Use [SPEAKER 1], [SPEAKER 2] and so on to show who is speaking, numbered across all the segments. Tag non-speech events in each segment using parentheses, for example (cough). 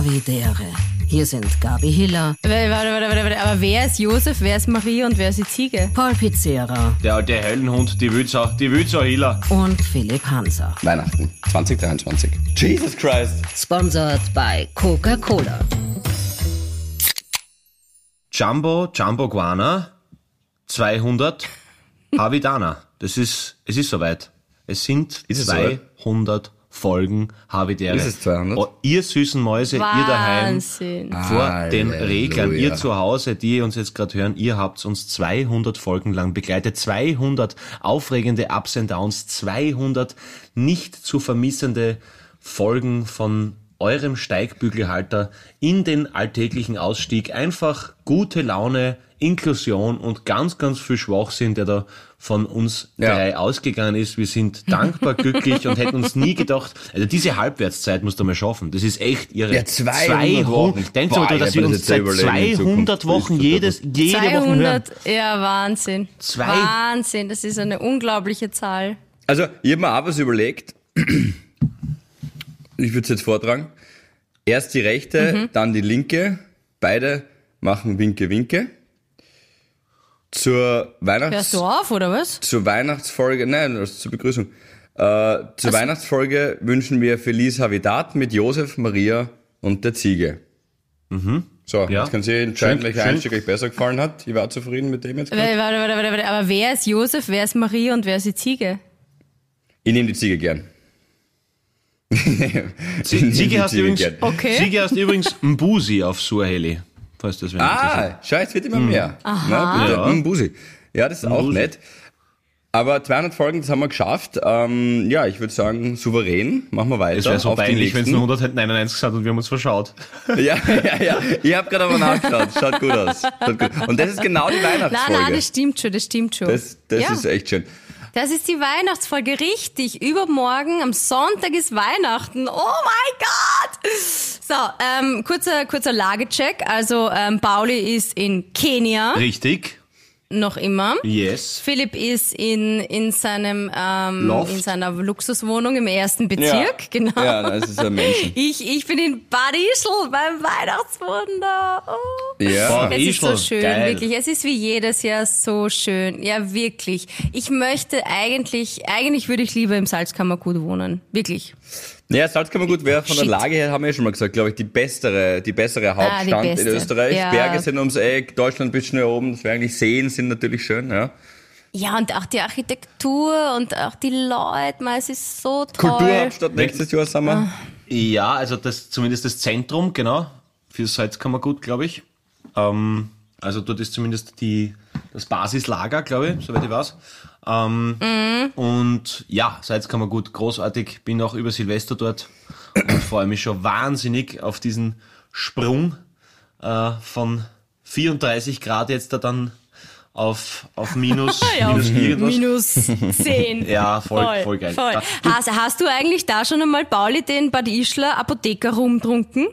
[SPEAKER 1] Havidere. Hier sind Gabi Hiller,
[SPEAKER 2] Warte, warte, warte, warte, aber wer ist Josef, wer ist Maria und wer ist die Ziege?
[SPEAKER 1] Paul Pizzera
[SPEAKER 3] Der alte Höllenhund, die Wildsau, die Wildsau Hiller.
[SPEAKER 1] und Philipp Hanser.
[SPEAKER 4] Weihnachten 2023. Jesus Christ.
[SPEAKER 1] Sponsored by Coca-Cola.
[SPEAKER 3] Jumbo, Jumbo Guana, 200 Havidana. Das ist, es ist soweit. Es sind
[SPEAKER 4] Ist es
[SPEAKER 3] 200 Folgen Havidere.
[SPEAKER 4] Ist es 200?
[SPEAKER 3] Oh, ihr süßen Mäuse, ihr daheim.
[SPEAKER 2] Wahnsinn.
[SPEAKER 3] vor den
[SPEAKER 4] Halleluja.
[SPEAKER 3] Reglern. Ihr zu Hause, die uns jetzt gerade hören, ihr habt uns 200 Folgen lang begleitet, 200 aufregende Ups and Downs, 200 nicht zu vermissende Folgen von eurem Steigbügelhalter in den alltäglichen Ausstieg. Einfach gute Laune, Inklusion und ganz, ganz viel Schwachsinn, der da von uns
[SPEAKER 4] Ja.
[SPEAKER 3] drei ausgegangen ist. Wir sind (laughs) dankbar, glücklich und hätten uns nie gedacht, also diese Halbwertszeit musst du mal schaffen. Das ist echt irre.
[SPEAKER 4] Ja, 200 Wochen.
[SPEAKER 3] Denkst du, mal, dass
[SPEAKER 4] ich
[SPEAKER 3] wir uns
[SPEAKER 4] das
[SPEAKER 3] seit
[SPEAKER 4] jetzt überlegen in
[SPEAKER 3] 200
[SPEAKER 4] Zukunft.
[SPEAKER 3] Wochen jedes, jede Woche hören?
[SPEAKER 2] 200, ja, Wahnsinn.
[SPEAKER 3] Zwei-
[SPEAKER 2] Wahnsinn, das ist eine unglaubliche Zahl.
[SPEAKER 4] Also, ich habe mir auch was überlegt. (clears throat) Ich würde es jetzt vortragen. Erst die rechte, dann die linke. Beide machen Winke, Winke. Zur Weihnachts...
[SPEAKER 2] Hörst du auf, oder was?
[SPEAKER 4] zur Weihnachtsfolge, nein, ist zur Begrüßung. Äh, zur Weihnachtsfolge wünschen wir Feliz Havidad mit Josef, Maria und der Ziege. So,
[SPEAKER 3] Ja.
[SPEAKER 4] jetzt können Sie entscheiden,
[SPEAKER 3] Schön,
[SPEAKER 4] welcher
[SPEAKER 3] schön.
[SPEAKER 4] Einstieg euch besser gefallen hat. Ich war zufrieden mit dem jetzt.
[SPEAKER 2] Warte, warte, warte, warte, warte, aber wer ist Josef, wer ist Maria und wer ist die Ziege?
[SPEAKER 4] Ich nehme die Ziege gern. (laughs) Ich nehm die
[SPEAKER 3] Ziege übrigens,
[SPEAKER 4] gern.
[SPEAKER 2] Okay.
[SPEAKER 3] Ziege heißt übrigens Mbusi auf Suaheli. Falls das wer.
[SPEAKER 4] Ah, schau, jetzt wird immer mehr. Na, bitte,
[SPEAKER 3] Ja.
[SPEAKER 4] mm, Busi. Ja, das ist auch
[SPEAKER 3] Busi.
[SPEAKER 4] nett. Aber 200 Folgen, das haben wir geschafft. Ähm, ja, ich würde sagen, souverän. Machen wir weiter.
[SPEAKER 3] Es wäre so peinlich, wenn es nur 199 gesagt und wir haben uns verschaut. (laughs)
[SPEAKER 4] Ja, ja, ja. Ich habe gerade aber nachgeschaut. Schaut gut aus. Schaut gut. Und das ist genau die (laughs)
[SPEAKER 2] Nein,
[SPEAKER 4] Weihnachtsfolge.
[SPEAKER 2] nein, das stimmt schon, das stimmt schon.
[SPEAKER 4] das das
[SPEAKER 2] ja,
[SPEAKER 4] ist echt schön.
[SPEAKER 2] Das ist die Weihnachtsfolge, richtig. Übermorgen, am Sonntag ist Weihnachten. Oh mein Gott! So, ähm, kurzer, kurzer Lagecheck. Also, ähm, Pauli ist in Kenia,
[SPEAKER 3] Richtig?
[SPEAKER 2] Noch immer.
[SPEAKER 3] Yes.
[SPEAKER 2] Philipp ist in, in seinem, ähm,
[SPEAKER 3] Loft.
[SPEAKER 2] in seiner Luxuswohnung im ersten Bezirk, genau.
[SPEAKER 4] Ja, das ist ein (laughs) Menschen.
[SPEAKER 2] Ich, ich bin in Bad Ischl beim Weihnachtswunder. Oh.
[SPEAKER 4] Ja.
[SPEAKER 3] Bad
[SPEAKER 2] Es ist so
[SPEAKER 3] Ischl,
[SPEAKER 2] schön,
[SPEAKER 3] geil.
[SPEAKER 2] wirklich. Es ist wie jedes Jahr so schön. Ja, wirklich. Ich möchte eigentlich, eigentlich würde ich lieber im Salzkammergut wohnen. Wirklich.
[SPEAKER 4] Ja, Salzkammergut wäre von der. Lage her, haben wir ja schon mal gesagt, glaube ich, die bessere, die bessere Hauptstadt
[SPEAKER 2] beste.
[SPEAKER 4] in Österreich.
[SPEAKER 2] Ja.
[SPEAKER 4] Berge sind ums Eck, Deutschland ein bisschen hier oben. Das wäre eigentlich Seen sind natürlich schön, ja.
[SPEAKER 2] Ja, und auch die Architektur und auch die Leute, man, es ist so toll.
[SPEAKER 4] Kulturhauptstadt nächstes Jahr sind wir.
[SPEAKER 3] Ja, also das, zumindest das Zentrum, genau. Fürs Salzkammergut, glaube ich. Ähm, also dort ist zumindest die, das Basislager, glaube ich, soweit ich weiß. Ähm, Und ja, Salzkammergut, großartig. Bin auch über Silvester dort und freue mich schon wahnsinnig auf diesen Sprung äh, von 34 Grad jetzt da dann auf, auf minus, (laughs)
[SPEAKER 2] Ja,
[SPEAKER 3] minus irgendwas.
[SPEAKER 2] Minus 10. (laughs)
[SPEAKER 3] Ja, voll- voll geil.
[SPEAKER 2] Voll. Hast, hast du eigentlich da schon einmal, Pauli, den Bad Ischler Apotheker rumtrunken?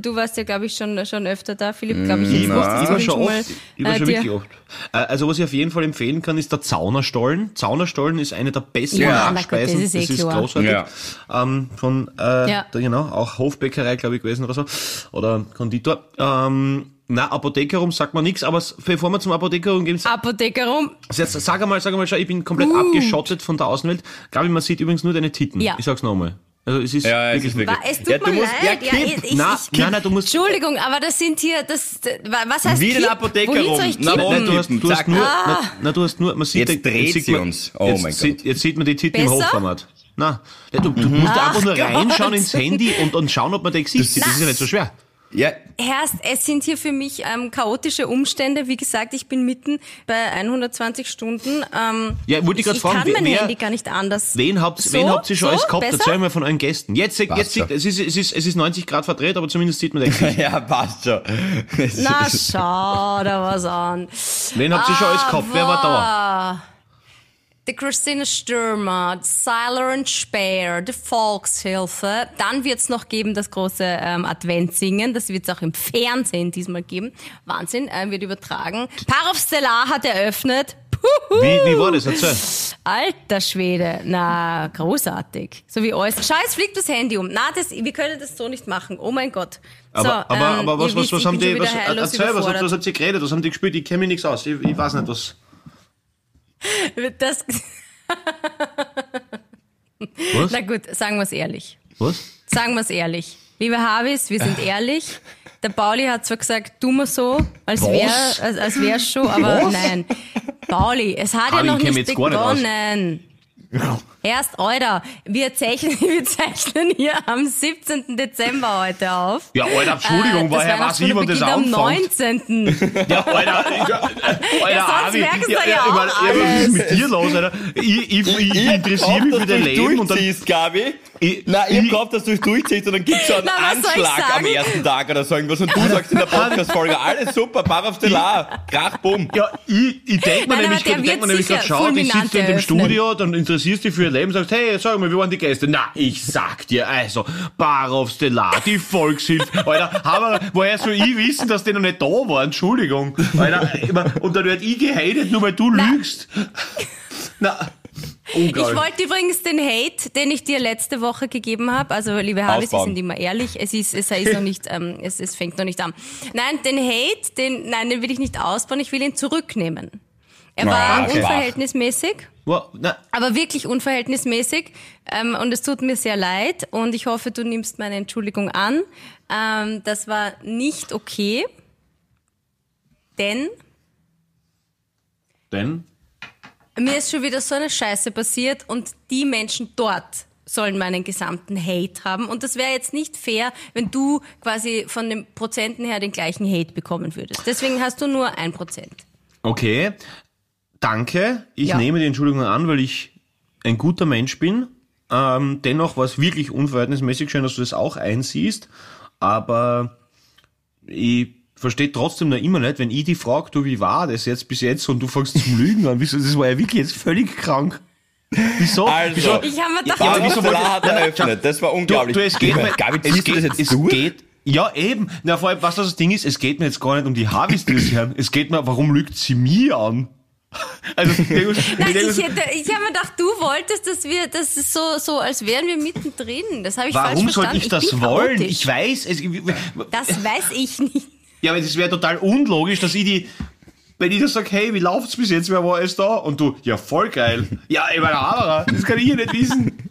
[SPEAKER 2] Du warst ja, glaube ich, schon, schon öfter da, Philipp, glaube ich. Jetzt
[SPEAKER 4] Na,
[SPEAKER 2] musstest
[SPEAKER 3] Ich
[SPEAKER 2] du
[SPEAKER 3] war schon
[SPEAKER 2] mal,
[SPEAKER 3] oft, ich war
[SPEAKER 2] äh,
[SPEAKER 3] schon
[SPEAKER 2] dir-
[SPEAKER 3] wirklich oft. Also was ich auf jeden Fall empfehlen kann, ist der Zaunerstollen. Zaunerstollen ist eine der besten
[SPEAKER 2] Ja,
[SPEAKER 3] Nachspeisen.
[SPEAKER 2] das ist eh klar.
[SPEAKER 3] großartig.
[SPEAKER 4] Ja.
[SPEAKER 3] Ähm, von, äh,
[SPEAKER 2] Ja.
[SPEAKER 3] da, genau, auch Hofbäckerei, glaube ich, gewesen oder so. Oder Konditor. Ähm, na, Apothekerum sagt man nichts, aber bevor wir zum Apothekerum gehen,
[SPEAKER 2] Apotheker rum.
[SPEAKER 3] jetzt sag einmal, sag einmal, schau, ich bin komplett abgeschottet von der Außenwelt. Glaube ich, man sieht übrigens nur deine Titten.
[SPEAKER 2] Ja.
[SPEAKER 3] Ich sag's nochmal. Also es ist
[SPEAKER 4] Ja, es
[SPEAKER 3] wirklich,
[SPEAKER 4] ist wirklich.
[SPEAKER 2] Es tut
[SPEAKER 4] Ja, du
[SPEAKER 2] mir
[SPEAKER 4] musst-
[SPEAKER 2] leid.
[SPEAKER 4] ja,
[SPEAKER 2] ich, ich,
[SPEAKER 3] na,
[SPEAKER 2] ich,
[SPEAKER 3] nein, nein, du musst,
[SPEAKER 2] Entschuldigung, aber das sind hier, das, was heißt
[SPEAKER 4] Wie den? Apotheker
[SPEAKER 2] Wohin
[SPEAKER 4] rum.
[SPEAKER 2] soll ich
[SPEAKER 4] Na?
[SPEAKER 3] Nein, du hast, du hast nur,
[SPEAKER 2] Ah.
[SPEAKER 3] na, na, du hast nur, man sieht,
[SPEAKER 4] Jetzt dreht
[SPEAKER 3] sieht
[SPEAKER 4] sie
[SPEAKER 3] man,
[SPEAKER 4] uns. Oh
[SPEAKER 3] jetzt,
[SPEAKER 4] mein
[SPEAKER 3] sieht,
[SPEAKER 4] Gott.
[SPEAKER 3] jetzt sieht man die Titten im? Hochformat. Na, ja, du,
[SPEAKER 4] Mhm.
[SPEAKER 3] du musst einfach nur
[SPEAKER 2] Ach
[SPEAKER 3] reinschauen
[SPEAKER 2] Gott.
[SPEAKER 3] ins Handy und, und schauen, ob man dein Gesicht sieht. Das ist ja nicht so schwer.
[SPEAKER 4] Ja,
[SPEAKER 2] Erst, es sind hier für mich ähm, chaotische Umstände. Wie gesagt, ich bin mitten bei 120 Stunden. Ähm,
[SPEAKER 3] Ja, wollte ich grad fragen,
[SPEAKER 2] Ich kann mein
[SPEAKER 3] wer-
[SPEAKER 2] Handy gar nicht anders.
[SPEAKER 3] Wen habt,
[SPEAKER 2] So?
[SPEAKER 3] wen habt ihr schon
[SPEAKER 2] So?
[SPEAKER 3] alles gehabt?
[SPEAKER 2] Besser?
[SPEAKER 3] Erzähl mal von euren Gästen. Jetzt, jetzt sieht, es (laughs) ist, es ist, es ist 90 Grad verdreht, aber zumindest sieht man Gesicht. (laughs)
[SPEAKER 4] ja, passt schon.
[SPEAKER 2] Na, (laughs) schau da was an.
[SPEAKER 3] Wen habt ihr schon alles gehabt? Wer war da?
[SPEAKER 2] Die Christine Stürmer, die Silent Speer, die Volkshilfe. Dann wird's noch geben das große ähm, Adventssingen. Das wird's auch im Fernsehen diesmal geben. Wahnsinn, äh, wird übertragen. Parov Stellar hat eröffnet. Puh,
[SPEAKER 3] Wie, wie war das? Erzähl.
[SPEAKER 2] Alter Schwede, na, großartig. So wie alles. Schau, jetzt fliegt das Handy um. Na, das, wir können das so nicht machen. Oh mein Gott.
[SPEAKER 3] Aber,
[SPEAKER 2] so,
[SPEAKER 3] aber,
[SPEAKER 2] ähm,
[SPEAKER 3] aber was, was, was haben die, was, erzähl, was,
[SPEAKER 2] überfordert.
[SPEAKER 3] was habt ihr geredet? Was haben die gespielt? Ich kenne mich nichts aus. Ich, ich weiß nicht, was.
[SPEAKER 2] Das,
[SPEAKER 3] Was?
[SPEAKER 2] na gut, sagen wir es ehrlich.
[SPEAKER 3] Was?
[SPEAKER 2] Sagen wir es ehrlich. Liebe Harvis, wir sind ehrlich. Der Pauli hat zwar gesagt, tu mal so, als
[SPEAKER 3] Was?
[SPEAKER 2] wäre als, als wär's schon, aber nein. Pauli, es hat
[SPEAKER 3] Harry,
[SPEAKER 2] ja noch nicht
[SPEAKER 3] gar nicht
[SPEAKER 2] begonnen. Erst, Alter, wir zeichnen, (laughs) wir zeichnen hier am 17. Dezember heute auf.
[SPEAKER 3] Ja, Alter, Entschuldigung,
[SPEAKER 2] Äh,
[SPEAKER 3] woher
[SPEAKER 2] das
[SPEAKER 3] weiß ich, wann das anfängt?
[SPEAKER 2] am (laughs) 19.
[SPEAKER 3] Ja, Alter, ich, (laughs) Alter,
[SPEAKER 2] Ja, sonst
[SPEAKER 3] Avi,
[SPEAKER 2] merkst du ja
[SPEAKER 3] ich
[SPEAKER 2] auch
[SPEAKER 3] meine, was ist mit dir los, Alter? Ich, ich, ich, ich interessiere mich für dein Leben und dann.
[SPEAKER 4] Gabi.
[SPEAKER 3] Ich-
[SPEAKER 4] Nein, ich
[SPEAKER 3] ich-
[SPEAKER 4] gehofft, dass du es durchziehst und dann gibt's so einen (laughs)
[SPEAKER 2] ich
[SPEAKER 4] Anschlag am ersten Tag oder so irgendwas und du sagst in der (laughs) Podcast-Folge, alles super, Bar auf Stellar, Krach, bumm.
[SPEAKER 3] Ja, ich, ich denk mir
[SPEAKER 2] Nein,
[SPEAKER 3] nämlich, grad- denk mir nämlich grad,
[SPEAKER 2] sicher
[SPEAKER 3] schau, die sitzt in dem. Studio, dann interessierst dich für ihr Leben, sagst, hey, sag mal, wie waren die Gäste? Na, ich sag dir, also, Bar auf Stellar, die Volkshilfe, (laughs) Alter, haben wir, woher soll ich wissen, dass die noch nicht da waren? Entschuldigung, Alter, ich und dann werd ich gehatet, nur weil du lügst. Na,
[SPEAKER 2] Ich
[SPEAKER 3] unglaublich.
[SPEAKER 2] wollte übrigens den Hate, den ich dir letzte Woche gegeben habe, also liebe wir
[SPEAKER 4] Ausbauen.
[SPEAKER 2] sind immer ehrlich, es ist, es ist noch nicht, ähm, es, es fängt noch nicht an. Nein, den Hate, den, nein, den will ich nicht ausbauen, ich will ihn zurücknehmen. Er war
[SPEAKER 4] Ah, okay.
[SPEAKER 2] unverhältnismäßig, aber wirklich unverhältnismäßig ähm, und es tut mir sehr leid und ich hoffe, du nimmst meine Entschuldigung an. Ähm, das war nicht okay, denn
[SPEAKER 3] denn?
[SPEAKER 2] Mir ist schon wieder so eine Scheiße passiert und die Menschen dort sollen meinen gesamten Hate haben. Und das wäre jetzt nicht fair, wenn du quasi von den Prozenten her den gleichen Hate bekommen würdest. Deswegen hast du nur ein Prozent.
[SPEAKER 3] Okay, danke. Ich
[SPEAKER 2] Ja.
[SPEAKER 3] nehme die Entschuldigung an, weil ich ein guter Mensch bin. Ähm, dennoch war es wirklich unverhältnismäßig schön, dass du das auch einsiehst. Aber ich verstehe trotzdem noch immer nicht, wenn ich die frage, du, wie war das jetzt bis jetzt und du fängst zum Lügen an. Wieso, das war ja wirklich jetzt völlig krank. Wieso?
[SPEAKER 4] Also,
[SPEAKER 3] wieso?
[SPEAKER 2] Ich habe mir gedacht,
[SPEAKER 3] Ja, aber wieso
[SPEAKER 4] hat eröffnet, das war
[SPEAKER 3] Du,
[SPEAKER 4] unglaublich.
[SPEAKER 3] du, es geht mir,
[SPEAKER 4] Gabi,
[SPEAKER 3] es
[SPEAKER 4] du
[SPEAKER 3] geht,
[SPEAKER 4] das jetzt
[SPEAKER 3] es
[SPEAKER 4] durch?
[SPEAKER 3] geht, ja eben. Na, vor allem, was das Ding ist, es geht mir jetzt gar nicht um die Harvis, die das hören. Es geht mir, warum lügt sie mir an? (laughs) Also, ich ich
[SPEAKER 2] Nein, ich, hätte, ich habe mir gedacht, du wolltest, dass wir, das ist so, so, als wären wir mittendrin. Das habe ich falsch
[SPEAKER 3] warum soll
[SPEAKER 2] verstanden.
[SPEAKER 3] ich das wollen?
[SPEAKER 2] chaotisch.
[SPEAKER 3] Ich weiß, es,
[SPEAKER 2] Das weiß ich nicht.
[SPEAKER 3] Ja, aber es wäre total unlogisch, dass ich die, wenn ich das sage, hey, wie läuft's bis jetzt, wer war alles da? Und du, ja, voll geil. Ja, ich meine, aber, das kann ich ja nicht wissen.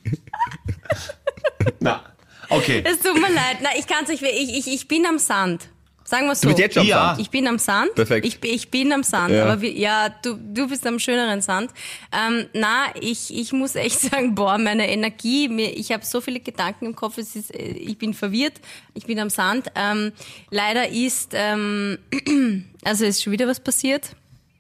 [SPEAKER 3] (laughs) Na, okay.
[SPEAKER 2] Es tut mir leid. Nein, ich kann es nicht. Ich, ich, ich bin am Sand. Sagen wir so.
[SPEAKER 4] Du bist jetzt schon am
[SPEAKER 3] Ja.
[SPEAKER 4] Sand.
[SPEAKER 2] Ich bin am Sand.
[SPEAKER 4] Perfekt.
[SPEAKER 2] Ich, ich bin am Sand.
[SPEAKER 4] Ja.
[SPEAKER 2] Aber wir, ja, du, du bist am schöneren Sand. Ähm, na, ich, ich muss echt (laughs) sagen, boah, meine Energie, mir, ich habe so viele Gedanken im Kopf, es ist, äh, ich bin verwirrt, ich bin am Sand. Ähm, leider ist, ähm, (clears throat) also ist schon wieder was passiert.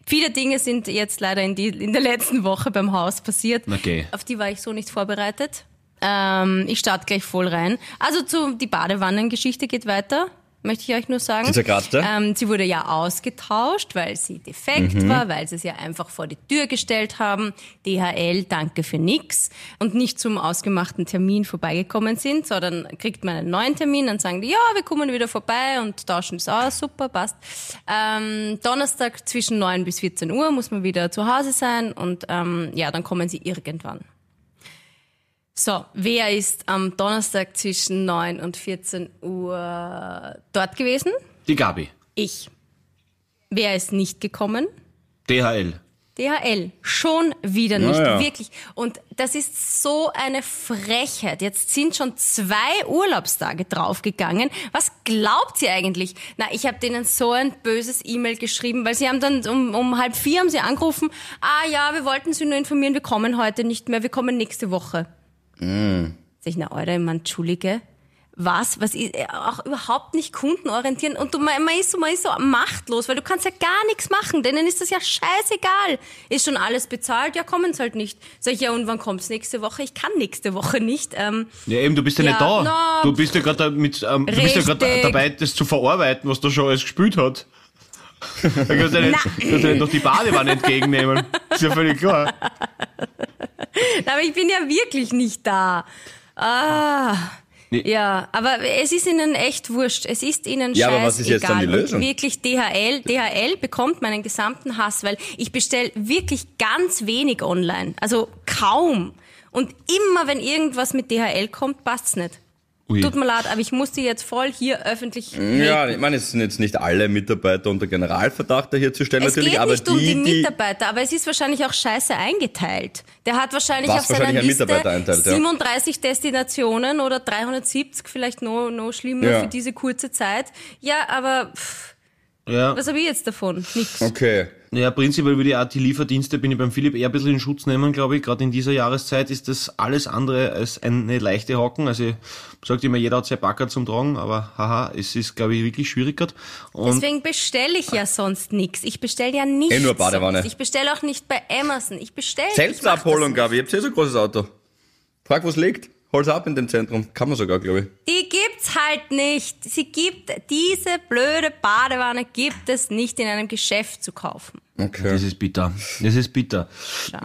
[SPEAKER 2] Viele Dinge sind jetzt leider in, die, in der letzten Woche beim Haus passiert.
[SPEAKER 3] Okay.
[SPEAKER 2] Auf die war ich so nicht vorbereitet. Ähm, ich starte gleich voll rein. Also zu, die Badewannengeschichte geht weiter. Möchte ich euch nur sagen.
[SPEAKER 4] Die zerkratzte?
[SPEAKER 2] Ähm, sie wurde ja ausgetauscht, weil sie defekt
[SPEAKER 4] Mhm.
[SPEAKER 2] war, weil sie es ja einfach vor die Tür gestellt haben. DHL, danke für nix. Und nicht zum ausgemachten Termin vorbeigekommen sind, sondern kriegt man einen neuen Termin, dann sagen die, ja, wir kommen wieder vorbei und tauschen es aus, super, passt. Ähm, Donnerstag zwischen 9 bis 14 Uhr muss man wieder zu Hause sein und ähm, ja, dann kommen sie irgendwann. So, wer ist am Donnerstag zwischen 9 und 14 Uhr dort gewesen?
[SPEAKER 3] Die Gabi.
[SPEAKER 2] Ich. Wer ist nicht gekommen?
[SPEAKER 3] DHL.
[SPEAKER 2] DHL. Schon wieder nicht.
[SPEAKER 4] ja.
[SPEAKER 2] Wirklich. Und das ist so eine Frechheit. Jetzt sind schon zwei Urlaubstage draufgegangen. Was glaubt sie eigentlich? Na, ich habe denen so ein böses E-Mail geschrieben, weil sie haben dann um, um halb vier haben sie angerufen. Ah ja, wir wollten Sie nur informieren, wir kommen heute nicht mehr, wir kommen nächste Woche. Sag ich, na, Alter, man, entschuldige. Was? Was ist, äh, auch überhaupt nicht kundenorientieren. Und du, man, man, ist so, man ist so machtlos, weil du kannst ja gar nichts machen. Denen ist das ja scheißegal. Ist schon alles bezahlt? Ja, kommen sie halt nicht. Sag ich, ja, und wann kommt's nächste Woche? Ich kann nächste Woche nicht. Ähm,
[SPEAKER 3] Ja, eben, du bist ja,
[SPEAKER 2] Ja,
[SPEAKER 3] nicht da.
[SPEAKER 2] na,
[SPEAKER 3] du bist ja gerade ähm, du bist ja dabei, das zu verarbeiten, was da schon alles gespielt hat. (laughs) Da kannst du ja nicht, kannst du nicht noch die Badewanne entgegennehmen. Ist ja völlig klar.
[SPEAKER 2] Aber ich bin ja wirklich nicht da. Ah. Ja, aber es ist ihnen echt wurscht. Es ist ihnen
[SPEAKER 4] Ja, aber
[SPEAKER 2] scheißegal.
[SPEAKER 4] was ist jetzt dann die Lösung?
[SPEAKER 2] Und wirklich DHL, DHL bekommt meinen gesamten Hass, weil ich bestelle wirklich ganz wenig online. Also kaum. Und immer wenn irgendwas mit DHL kommt, passt's nicht.
[SPEAKER 3] Ui.
[SPEAKER 2] Tut mir leid, aber ich muss die jetzt voll hier öffentlich
[SPEAKER 4] Ja, ich meine, es sind jetzt nicht alle Mitarbeiter unter Generalverdacht da hier zu stellen,
[SPEAKER 2] Es
[SPEAKER 4] natürlich,
[SPEAKER 2] geht
[SPEAKER 4] aber
[SPEAKER 2] nicht
[SPEAKER 4] die,
[SPEAKER 2] um die
[SPEAKER 4] die,
[SPEAKER 2] Mitarbeiter, aber es ist wahrscheinlich auch scheiße eingeteilt. Der hat wahrscheinlich auf seiner
[SPEAKER 4] wahrscheinlich
[SPEAKER 2] Liste
[SPEAKER 4] Mitarbeiter einteilt, ja.
[SPEAKER 2] 37 Destinationen oder 370, vielleicht noch, noch schlimmer
[SPEAKER 4] Ja.
[SPEAKER 2] für diese kurze Zeit. Ja, aber pff,
[SPEAKER 3] Ja.
[SPEAKER 2] was habe ich jetzt davon? Nix.
[SPEAKER 4] okay.
[SPEAKER 3] Ja, prinzipiell würde ich auch die Lieferdienste, bin ich beim Philipp eher ein bisschen in Schutz nehmen, glaube ich. Gerade in dieser Jahreszeit ist das alles andere als eine leichte Hocken. Also, ich sagt immer, jeder hat sein Backer zum Tragen, aber haha, es ist, glaube ich, wirklich schwierig gerade.
[SPEAKER 2] Deswegen bestelle ich ja sonst nichts. Ich bestelle ja nichts.
[SPEAKER 4] Eh nur Badewanne.
[SPEAKER 2] sonst. Ich bestelle auch nicht bei Amazon. Ich bestelle.
[SPEAKER 4] Selbstabholung,
[SPEAKER 2] ich das
[SPEAKER 4] Gabi, ihr habt eh so ein großes Auto. Frag, wo's liegt. Hol's ab in dem Zentrum. Kann man sogar, glaube ich.
[SPEAKER 2] Die gibt's halt nicht. Sie gibt diese blöde Badewanne gibt es nicht in einem Geschäft zu kaufen.
[SPEAKER 4] Okay.
[SPEAKER 3] das ist bitter. Das ist bitter.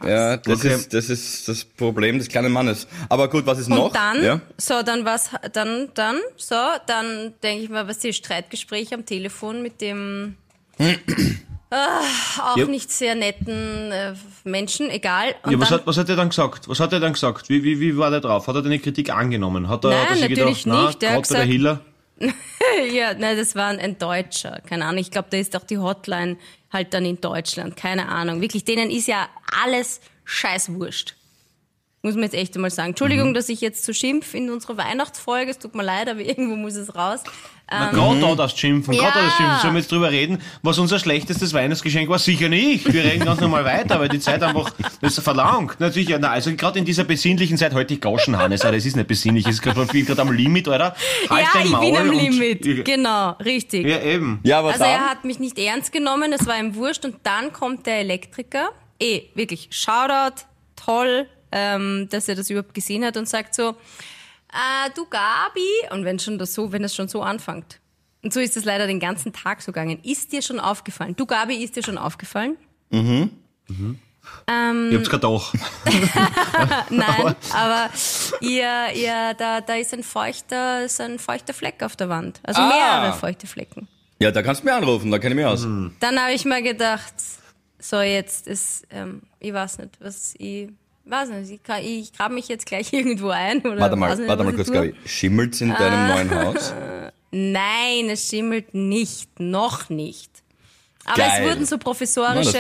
[SPEAKER 4] Ja, das,
[SPEAKER 3] Okay.
[SPEAKER 4] ist, das ist das Problem des kleinen Mannes. Aber gut, was ist noch?
[SPEAKER 2] Und dann,
[SPEAKER 4] Ja?
[SPEAKER 2] so, dann was, dann, dann, so, dann denke ich mal, was die Streitgespräche am Telefon mit dem (clears throat) ah, auch
[SPEAKER 3] Ja.
[SPEAKER 2] nicht sehr netten äh, Menschen, egal. Und
[SPEAKER 3] Ja, was hat, was hat er dann gesagt? Was hat er dann gesagt? Wie, wie, wie war der drauf? Hat er deine Kritik angenommen? Hat er,
[SPEAKER 2] Nein,
[SPEAKER 3] hat er sich
[SPEAKER 2] natürlich
[SPEAKER 3] gedacht,
[SPEAKER 2] nicht. Der
[SPEAKER 3] Na, der
[SPEAKER 2] gesagt-
[SPEAKER 3] Hiller? (laughs)
[SPEAKER 2] ja, nein, das war ein, ein Deutscher, keine Ahnung. Ich glaube, da ist auch die Hotline halt dann in Deutschland, keine Ahnung. Wirklich, denen ist ja alles scheißwurscht. Muss man jetzt echt einmal sagen. Entschuldigung, dass ich jetzt so schimpf in unserer Weihnachtsfolge. Es tut mir leid, aber (laughs) irgendwo muss es raus.
[SPEAKER 3] Na, gerade da das Schimpfen,
[SPEAKER 2] Ja.
[SPEAKER 3] gerade da das Schimpfen. Sollen wir jetzt drüber reden, was unser schlechtestes Weihnachtsgeschenk war? Sicher nicht. Wir reden ganz normal weiter, weil die Zeit einfach das verlangt. Natürlich, ja, na, also gerade in dieser besinnlichen Zeit, heute ich Gauschen, Hannes, Alter, es ist nicht besinnlich, es ist gerade gerade am Limit, Alter. Halt
[SPEAKER 2] ja,
[SPEAKER 3] dein
[SPEAKER 2] ich
[SPEAKER 3] Maul
[SPEAKER 2] bin am Limit. Genau, richtig.
[SPEAKER 3] Ja, eben.
[SPEAKER 4] Ja, aber
[SPEAKER 2] Also
[SPEAKER 4] dann?
[SPEAKER 2] er hat mich nicht ernst genommen, das war ihm wurscht. Und dann kommt der Elektriker, eh, wirklich, Shoutout, toll, ähm, dass er das überhaupt gesehen hat und sagt so, äh, du Gabi, und wenn schon das so, wenn es schon so anfängt. Und so ist es leider den ganzen Tag so gegangen. Ist dir schon aufgefallen? Du Gabi, ist dir schon aufgefallen?
[SPEAKER 3] Ihr habt's gerade auch. (laughs) (laughs)
[SPEAKER 2] Nein, aber ihr, ihr, da, da ist ein feuchter, ist ein feuchter Fleck auf der Wand. Also
[SPEAKER 4] Ah.
[SPEAKER 2] mehrere feuchte Flecken.
[SPEAKER 4] Ja, da kannst du mir anrufen, da kenne ich mich aus.
[SPEAKER 2] Dann habe ich mir gedacht, so jetzt ist, ähm, ich weiß nicht, was ich, weiß nicht, ich, kann- ich grab mich jetzt gleich (laughs) irgendwo ein oder
[SPEAKER 4] Warte mal,
[SPEAKER 2] nicht,
[SPEAKER 4] warte mal kurz. Gabi. Schimmelt's in deinem
[SPEAKER 2] Ah.
[SPEAKER 4] neuen Haus? (laughs)
[SPEAKER 2] Nein, es schimmelt nicht, noch nicht. Aber
[SPEAKER 4] Geil.
[SPEAKER 2] es wurden so professorische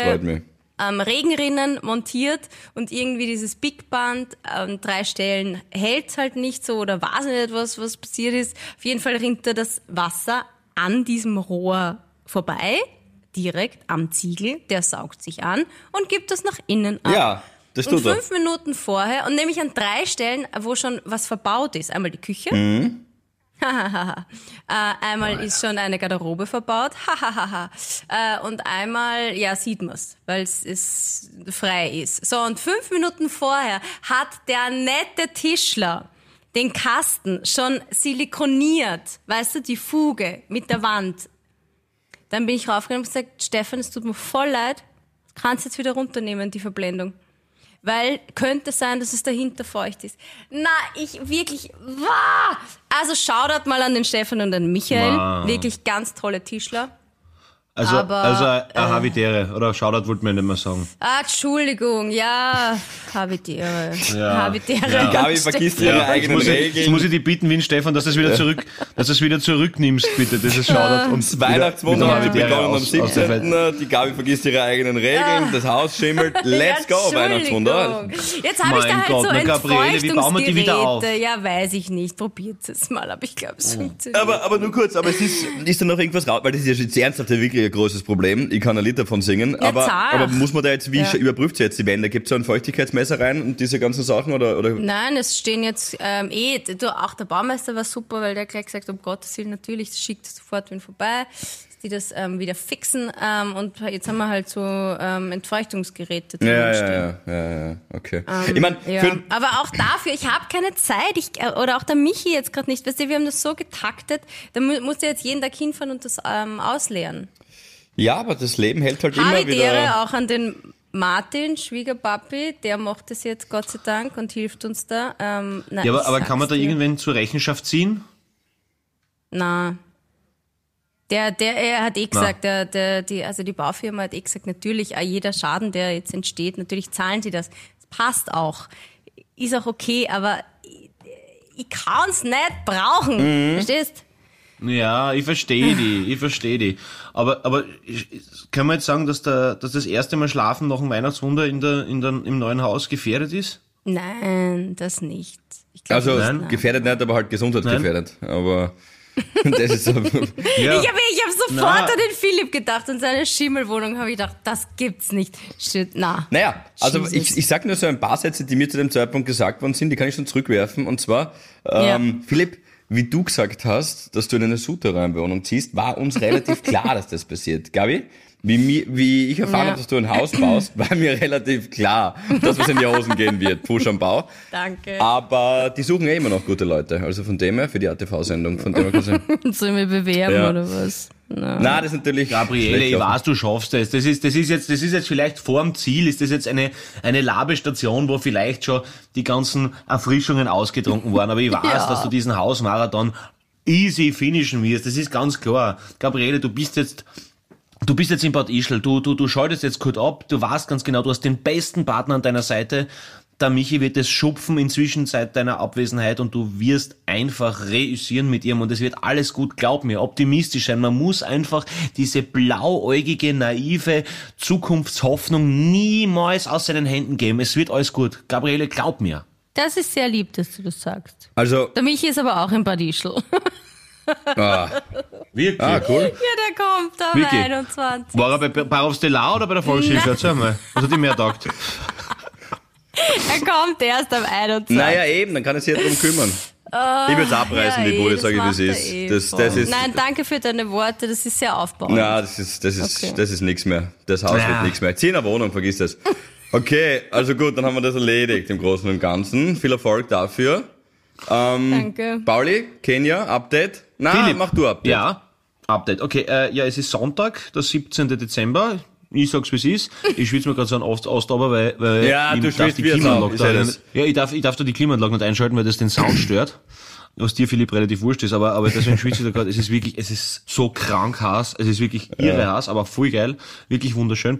[SPEAKER 2] ähm, Regenrinnen montiert und irgendwie dieses Big Band an drei Stellen hält's halt nicht so oder weiß nicht, was, was passiert ist. Auf jeden Fall rinnt da das Wasser an diesem Rohr vorbei, direkt am Ziegel, der saugt sich an und gibt das nach innen ab.
[SPEAKER 4] Ja, das
[SPEAKER 2] und
[SPEAKER 4] tut er.
[SPEAKER 2] fünf Minuten vorher, und nämlich an drei Stellen, wo schon was verbaut ist. Einmal die Küche.
[SPEAKER 4] Mhm. (laughs)
[SPEAKER 2] äh, einmal ist schon eine Garderobe verbaut. (laughs) äh, und einmal, ja, sieht man's, weil es frei ist. So, und fünf Minuten vorher hat der nette Tischler den Kasten schon silikoniert, weißt du, die Fuge mit der Wand. Dann bin ich raufgegangen und gesagt, Stefan, es tut mir voll leid, kannst jetzt wieder runternehmen, die Verblendung. Weil könnte sein, dass es dahinter feucht ist. Na, ich wirklich, wow! Also Shoutout mal an den Stefan und den Michael.
[SPEAKER 3] Wow.
[SPEAKER 2] Wirklich ganz tolle Tischler.
[SPEAKER 3] Also,
[SPEAKER 2] Aber,
[SPEAKER 3] also ein Habitäre oder Shoutout wollte man nicht mehr sagen.
[SPEAKER 2] Ah, Entschuldigung, ja, Habitäre.
[SPEAKER 3] Ja.
[SPEAKER 2] Habitäre.
[SPEAKER 3] Ja.
[SPEAKER 4] Gabi vergisst ihre
[SPEAKER 3] Jetzt
[SPEAKER 4] eigenen
[SPEAKER 3] muss, ich, jetzt
[SPEAKER 4] Regeln.
[SPEAKER 3] muss ich dich bitten, wie ein Stefan, dass du es wieder zurück, dass du es wieder zurücknimmst, bitte, dieses Shoutout. Und
[SPEAKER 4] Das
[SPEAKER 3] wieder
[SPEAKER 4] begonnen am
[SPEAKER 3] aus- aus der Welt.
[SPEAKER 4] 17. Die Gabi vergisst ihre eigenen Regeln, das Haus schimmelt. (laughs) Let's go,
[SPEAKER 2] Entschuldigung.
[SPEAKER 4] Weihnachtswunder.
[SPEAKER 2] Jetzt habe ich da
[SPEAKER 3] Mein
[SPEAKER 2] halt
[SPEAKER 3] Gott,
[SPEAKER 2] so
[SPEAKER 3] Gabriele, wie bauen wir die wieder auf?
[SPEAKER 2] Ja, weiß ich nicht. Probiert es mal, aber ich glaube, es funktioniert.
[SPEAKER 4] Aber, aber nur kurz, aber es ist, ist da noch irgendwas raus, weil das ist ja jetzt ernsthaft wirklich ein großes Problem. Ich kann ein Lied davon singen, aber,
[SPEAKER 2] zart.
[SPEAKER 4] aber muss man da jetzt, wie
[SPEAKER 2] Ja.
[SPEAKER 4] überprüft sie jetzt die Wände? Gibt es so ein Feuchtigkeitsmesser rein und diese ganzen Sachen oder, oder?
[SPEAKER 2] Nein, es stehen jetzt ähm, eh, du, auch der Baumeister war super, weil der gleich gesagt hat, um Gottes Willen, natürlich, das schickt sofort wen vorbei, dass die das ähm, wieder fixen ähm, und jetzt haben wir halt so ähm, Entfeuchtungsgeräte drin
[SPEAKER 4] Ja,
[SPEAKER 2] stehen.
[SPEAKER 4] ja, ja, ja, ja, okay. ich meine,
[SPEAKER 2] Ja. Aber auch dafür, ich habe keine Zeit. Ich, äh, oder auch der Michi jetzt gerade nicht. Weißt du, wir haben das so getaktet, da mu muss der jetzt jeden Tag hinfahren und das ähm, ausleeren.
[SPEAKER 4] Ja, aber das Leben hält halt immer wieder.
[SPEAKER 2] auch an den Martin, Schwiegerpapi, der macht das jetzt Gott sei Dank und hilft uns da. Ähm, na,
[SPEAKER 3] Ja, aber, aber kann man da
[SPEAKER 2] dir.
[SPEAKER 3] irgendwen zur Rechenschaft ziehen?
[SPEAKER 2] Na. Der, der, er hat eh gesagt, der, der, die, also die Baufirma hat eh gesagt, natürlich, auch jeder Schaden, der jetzt entsteht, natürlich zahlen sie das. Das passt auch. Ist auch okay, aber ich, ich kann's nicht brauchen. Verstehst?
[SPEAKER 3] Ja, ich verstehe die, (laughs) ich verstehe die. Aber, aber kann man jetzt sagen, dass, der, dass das erste Mal Schlafen nach dem Weihnachtswunder in der, in der, im neuen Haus gefährdet ist?
[SPEAKER 2] Nein, das nicht. Ich glaub
[SPEAKER 4] Also
[SPEAKER 2] nein.
[SPEAKER 4] gefährdet nicht, aber halt gesundheitsgefährdet. Aber (laughs) das ist so.
[SPEAKER 3] Ja.
[SPEAKER 2] Ich habe ich hab sofort
[SPEAKER 3] Na.
[SPEAKER 2] an den Philipp gedacht und seine Schimmelwohnung habe ich gedacht, das gibt's nicht. Shit, na.
[SPEAKER 4] Naja, also
[SPEAKER 2] Jesus.
[SPEAKER 4] ich, ich sag nur so ein paar Sätze, die mir zu dem Zeitpunkt gesagt worden sind, die kann ich schon zurückwerfen. Und zwar,
[SPEAKER 2] Ja.
[SPEAKER 4] ähm, Philipp, wie du gesagt hast, dass du in eine Souterrain-Wohnung ziehst, war uns relativ (laughs) klar, dass das passiert. Gabi, wie, wie ich erfahren
[SPEAKER 2] Ja.
[SPEAKER 4] habe, dass du ein Haus baust, war mir relativ klar, dass was in die Hosen gehen wird. Push am Bau.
[SPEAKER 2] Danke.
[SPEAKER 4] Aber die suchen ja immer noch gute Leute. Also von dem her, für die ATV-Sendung, von dem her kannst du... (laughs)
[SPEAKER 2] Sollen wir bewerben
[SPEAKER 4] Ja.
[SPEAKER 2] oder was? Na.
[SPEAKER 4] Das ist natürlich...
[SPEAKER 3] Gabriele, ich weiß, du schaffst es. Das ist, das ist jetzt, das ist jetzt vielleicht vorm Ziel, ist das jetzt eine, eine Labestation, wo vielleicht schon die ganzen Erfrischungen ausgetrunken waren. Aber ich weiß,
[SPEAKER 2] Ja.
[SPEAKER 3] dass du diesen Hausmarathon easy finishen wirst. Das ist ganz klar. Gabriele, du bist jetzt, du bist jetzt in Bad Ischl. Du, du, du schaltest jetzt kurz ab. Du weißt ganz genau, du hast den besten Partner an deiner Seite. Der Michi wird es schupfen inzwischen seit deiner Abwesenheit und du wirst einfach reüssieren mit ihm und es wird alles gut, glaub mir, optimistisch sein. Man muss einfach diese blauäugige, naive Zukunftshoffnung niemals aus seinen Händen geben. Es wird alles gut. Gabriele, glaub mir.
[SPEAKER 2] Das ist sehr lieb, dass du das sagst.
[SPEAKER 4] Also,
[SPEAKER 2] Der Michi ist aber auch in Bad Ischl.
[SPEAKER 4] ah,
[SPEAKER 3] Wirklich?
[SPEAKER 4] ah, cool.
[SPEAKER 2] Ja, der kommt am
[SPEAKER 3] Wirklich?
[SPEAKER 2] 21.
[SPEAKER 3] War er bei Barov Stellar oder bei der Volkshilfe? Erzähl mal. Was hat die mehr taugt? (laughs)
[SPEAKER 2] Er kommt erst am 21.
[SPEAKER 4] Naja, eben, dann kann er sich ja drum kümmern. ich würde es abreißen,
[SPEAKER 2] Ja,
[SPEAKER 4] die Bude, sage ich, wie es ist.
[SPEAKER 2] eh
[SPEAKER 4] Das, das ist,
[SPEAKER 2] Nein, danke für deine Worte, das ist sehr aufbauend.
[SPEAKER 4] na, das ist, das ist,
[SPEAKER 2] Okay.
[SPEAKER 4] das ist nichts mehr. Das Haus
[SPEAKER 3] Ja.
[SPEAKER 4] wird nichts mehr. Zieh in eine Wohnung, vergiss das. (laughs) Okay, also gut, dann haben wir das erledigt im Großen und Ganzen. Viel Erfolg dafür.
[SPEAKER 2] Danke.
[SPEAKER 4] Pauli, Kenia, Update? Na,
[SPEAKER 3] Philipp.
[SPEAKER 4] mach du Update.
[SPEAKER 3] Ja, Update. Okay, äh, ja, es ist Sonntag, der 17. Dezember. Ich sag's wie es ist. Ich schwitze mir gerade so einen Ost Ostaber, weil, weil
[SPEAKER 4] Ja,
[SPEAKER 3] ich
[SPEAKER 4] du
[SPEAKER 3] darf die Klimaanlage da
[SPEAKER 4] ja.
[SPEAKER 3] Ja, ich darf, ich darf da die Klimaanlage nicht einschalten, weil das den Sound (laughs) stört. Was dir, Philipp, relativ wurscht ist, aber, aber deswegen schwitze ich da gerade. Es ist wirklich, es ist so krank heiß. Es ist wirklich irre heiß, aber voll geil. Wirklich wunderschön.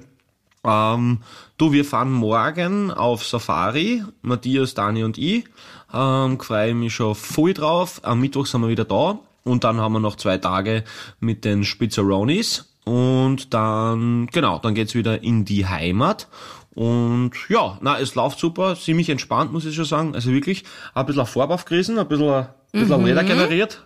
[SPEAKER 3] Ähm, du, wir fahren morgen auf Safari, Matthias, Dani und ich. Ähm, freue mich schon voll drauf. Am Mittwoch sind wir wieder da. Und dann haben wir noch zwei Tage mit den Spitzeronis. Und dann, genau, dann geht's wieder in die Heimat. Und ja, na, es läuft super, ziemlich entspannt, muss ich schon sagen. Also wirklich, ein bisschen auf Farbe aufgerissen, ein bisschen, ein bisschen Räder generiert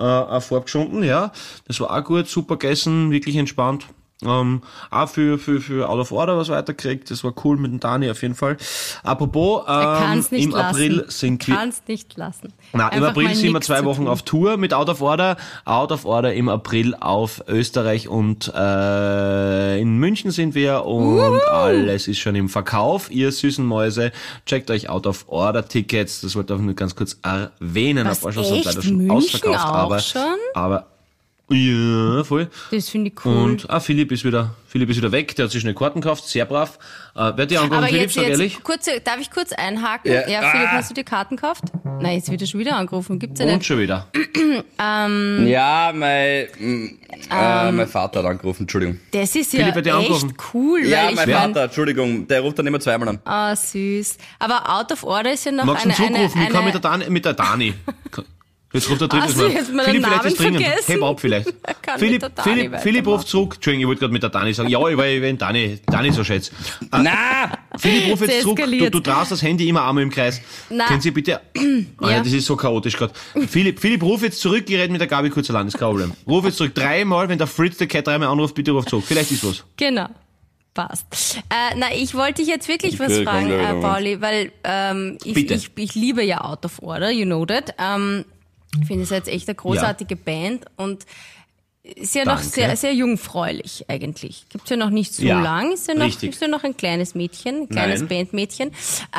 [SPEAKER 3] äh, auch vorgeschunden, ja. Das war auch gut, super gegessen, wirklich entspannt. Ähm, auch für, für, für Out of Order was weiterkriegt. Das war cool mit dem Dani auf jeden Fall. Apropos, ähm, im
[SPEAKER 2] lassen.
[SPEAKER 3] April sind wir.
[SPEAKER 2] Kann's nicht lassen.
[SPEAKER 3] Na, im April sind wir zwei Wochen auf Tour mit Out of Order. Out of Order im April auf Österreich und äh, in München sind wir und alles ist schon im Verkauf. Ihr süßen Mäuse, checkt euch Out of Order Tickets. Das wollte ich nur ganz kurz erwähnen.
[SPEAKER 2] Was,
[SPEAKER 3] Ein paar
[SPEAKER 2] echt?
[SPEAKER 3] leider schon
[SPEAKER 2] München
[SPEAKER 3] ausverkauft,
[SPEAKER 2] auch
[SPEAKER 3] aber
[SPEAKER 2] schon?
[SPEAKER 3] aber ja, voll.
[SPEAKER 2] Das finde ich cool.
[SPEAKER 3] Und ah, Philipp ist wieder, Philipp ist wieder weg. Der hat sich schnell Karten gekauft, sehr brav. Äh, wer hat die angerufen,
[SPEAKER 2] Aber
[SPEAKER 3] Philipp,
[SPEAKER 2] jetzt,
[SPEAKER 3] sag ehrlich?
[SPEAKER 2] jetzt kurze, darf ich kurz einhaken?
[SPEAKER 4] Ja.
[SPEAKER 2] Ja, Philipp,
[SPEAKER 4] Ah.
[SPEAKER 2] hast du die Karten gekauft? Nein, jetzt wird er schon wieder angerufen. Gibt's ja
[SPEAKER 3] Und
[SPEAKER 2] nicht.
[SPEAKER 3] schon wieder. (clears throat)
[SPEAKER 4] Ja, mein, mm, äh, mein Vater hat angerufen, Entschuldigung.
[SPEAKER 2] Das ist ja
[SPEAKER 3] Philipp
[SPEAKER 2] echt
[SPEAKER 3] angerufen.
[SPEAKER 2] cool,
[SPEAKER 4] Ja,
[SPEAKER 2] weil ich
[SPEAKER 4] mein
[SPEAKER 2] mein,
[SPEAKER 4] Vater, Entschuldigung, der ruft dann immer zweimal an.
[SPEAKER 2] ah, süß. Aber Out of Order ist ja noch
[SPEAKER 3] Magst du
[SPEAKER 2] eine,
[SPEAKER 3] ihn
[SPEAKER 2] eine,
[SPEAKER 3] zurückrufen? Ich kann
[SPEAKER 2] eine,
[SPEAKER 3] mit der Dani. Mit der Dani. (laughs) Jetzt ruft der drittes
[SPEAKER 2] Hast du
[SPEAKER 3] Mal.
[SPEAKER 2] jetzt
[SPEAKER 3] Philipp, vielleicht ist dringend.
[SPEAKER 2] vergessen?
[SPEAKER 3] Heb ab vielleicht. (laughs)
[SPEAKER 2] Er kann mit
[SPEAKER 3] Philipp,
[SPEAKER 2] der Dani
[SPEAKER 3] Philipp, Philipp ruft zurück. Entschuldigung, ich wollte gerade mit der Dani sagen. Ja, ich weil ich wenn Dani, Dani so schätzt.
[SPEAKER 4] Na!
[SPEAKER 3] Philipp, ruf jetzt zurück. Du, du traust das Handy immer einmal im Kreis.
[SPEAKER 2] Na.
[SPEAKER 3] Können Sie bitte... (clears throat) Ah,
[SPEAKER 2] Ja.
[SPEAKER 3] Das ist so chaotisch gerade. Philipp, Philipp, ruf jetzt zurück. Ich rede mit der Gabi kurz allein. Das ist kein Problem. Ruf jetzt zurück. Dreimal, wenn der Fritz der Cat dreimal anruft, bitte ruf zurück. Vielleicht ist was.
[SPEAKER 2] Genau. Passt. Äh, na, ich wollte dich jetzt wirklich was
[SPEAKER 4] Okay, komm
[SPEAKER 2] fragen, äh. Pauli, weil ähm, ich, ich, ich liebe ja Out of Order, you know that. Ähm, ich finde es jetzt echt eine großartige Band und ist ja noch
[SPEAKER 3] Danke.
[SPEAKER 2] sehr, sehr jungfräulich eigentlich. Gibt's ja noch nicht so
[SPEAKER 3] Ja,
[SPEAKER 2] lang. Ist ja noch,
[SPEAKER 3] richtig.
[SPEAKER 2] ist ja noch ein kleines Mädchen, ein kleines
[SPEAKER 3] Nein.
[SPEAKER 2] Bandmädchen.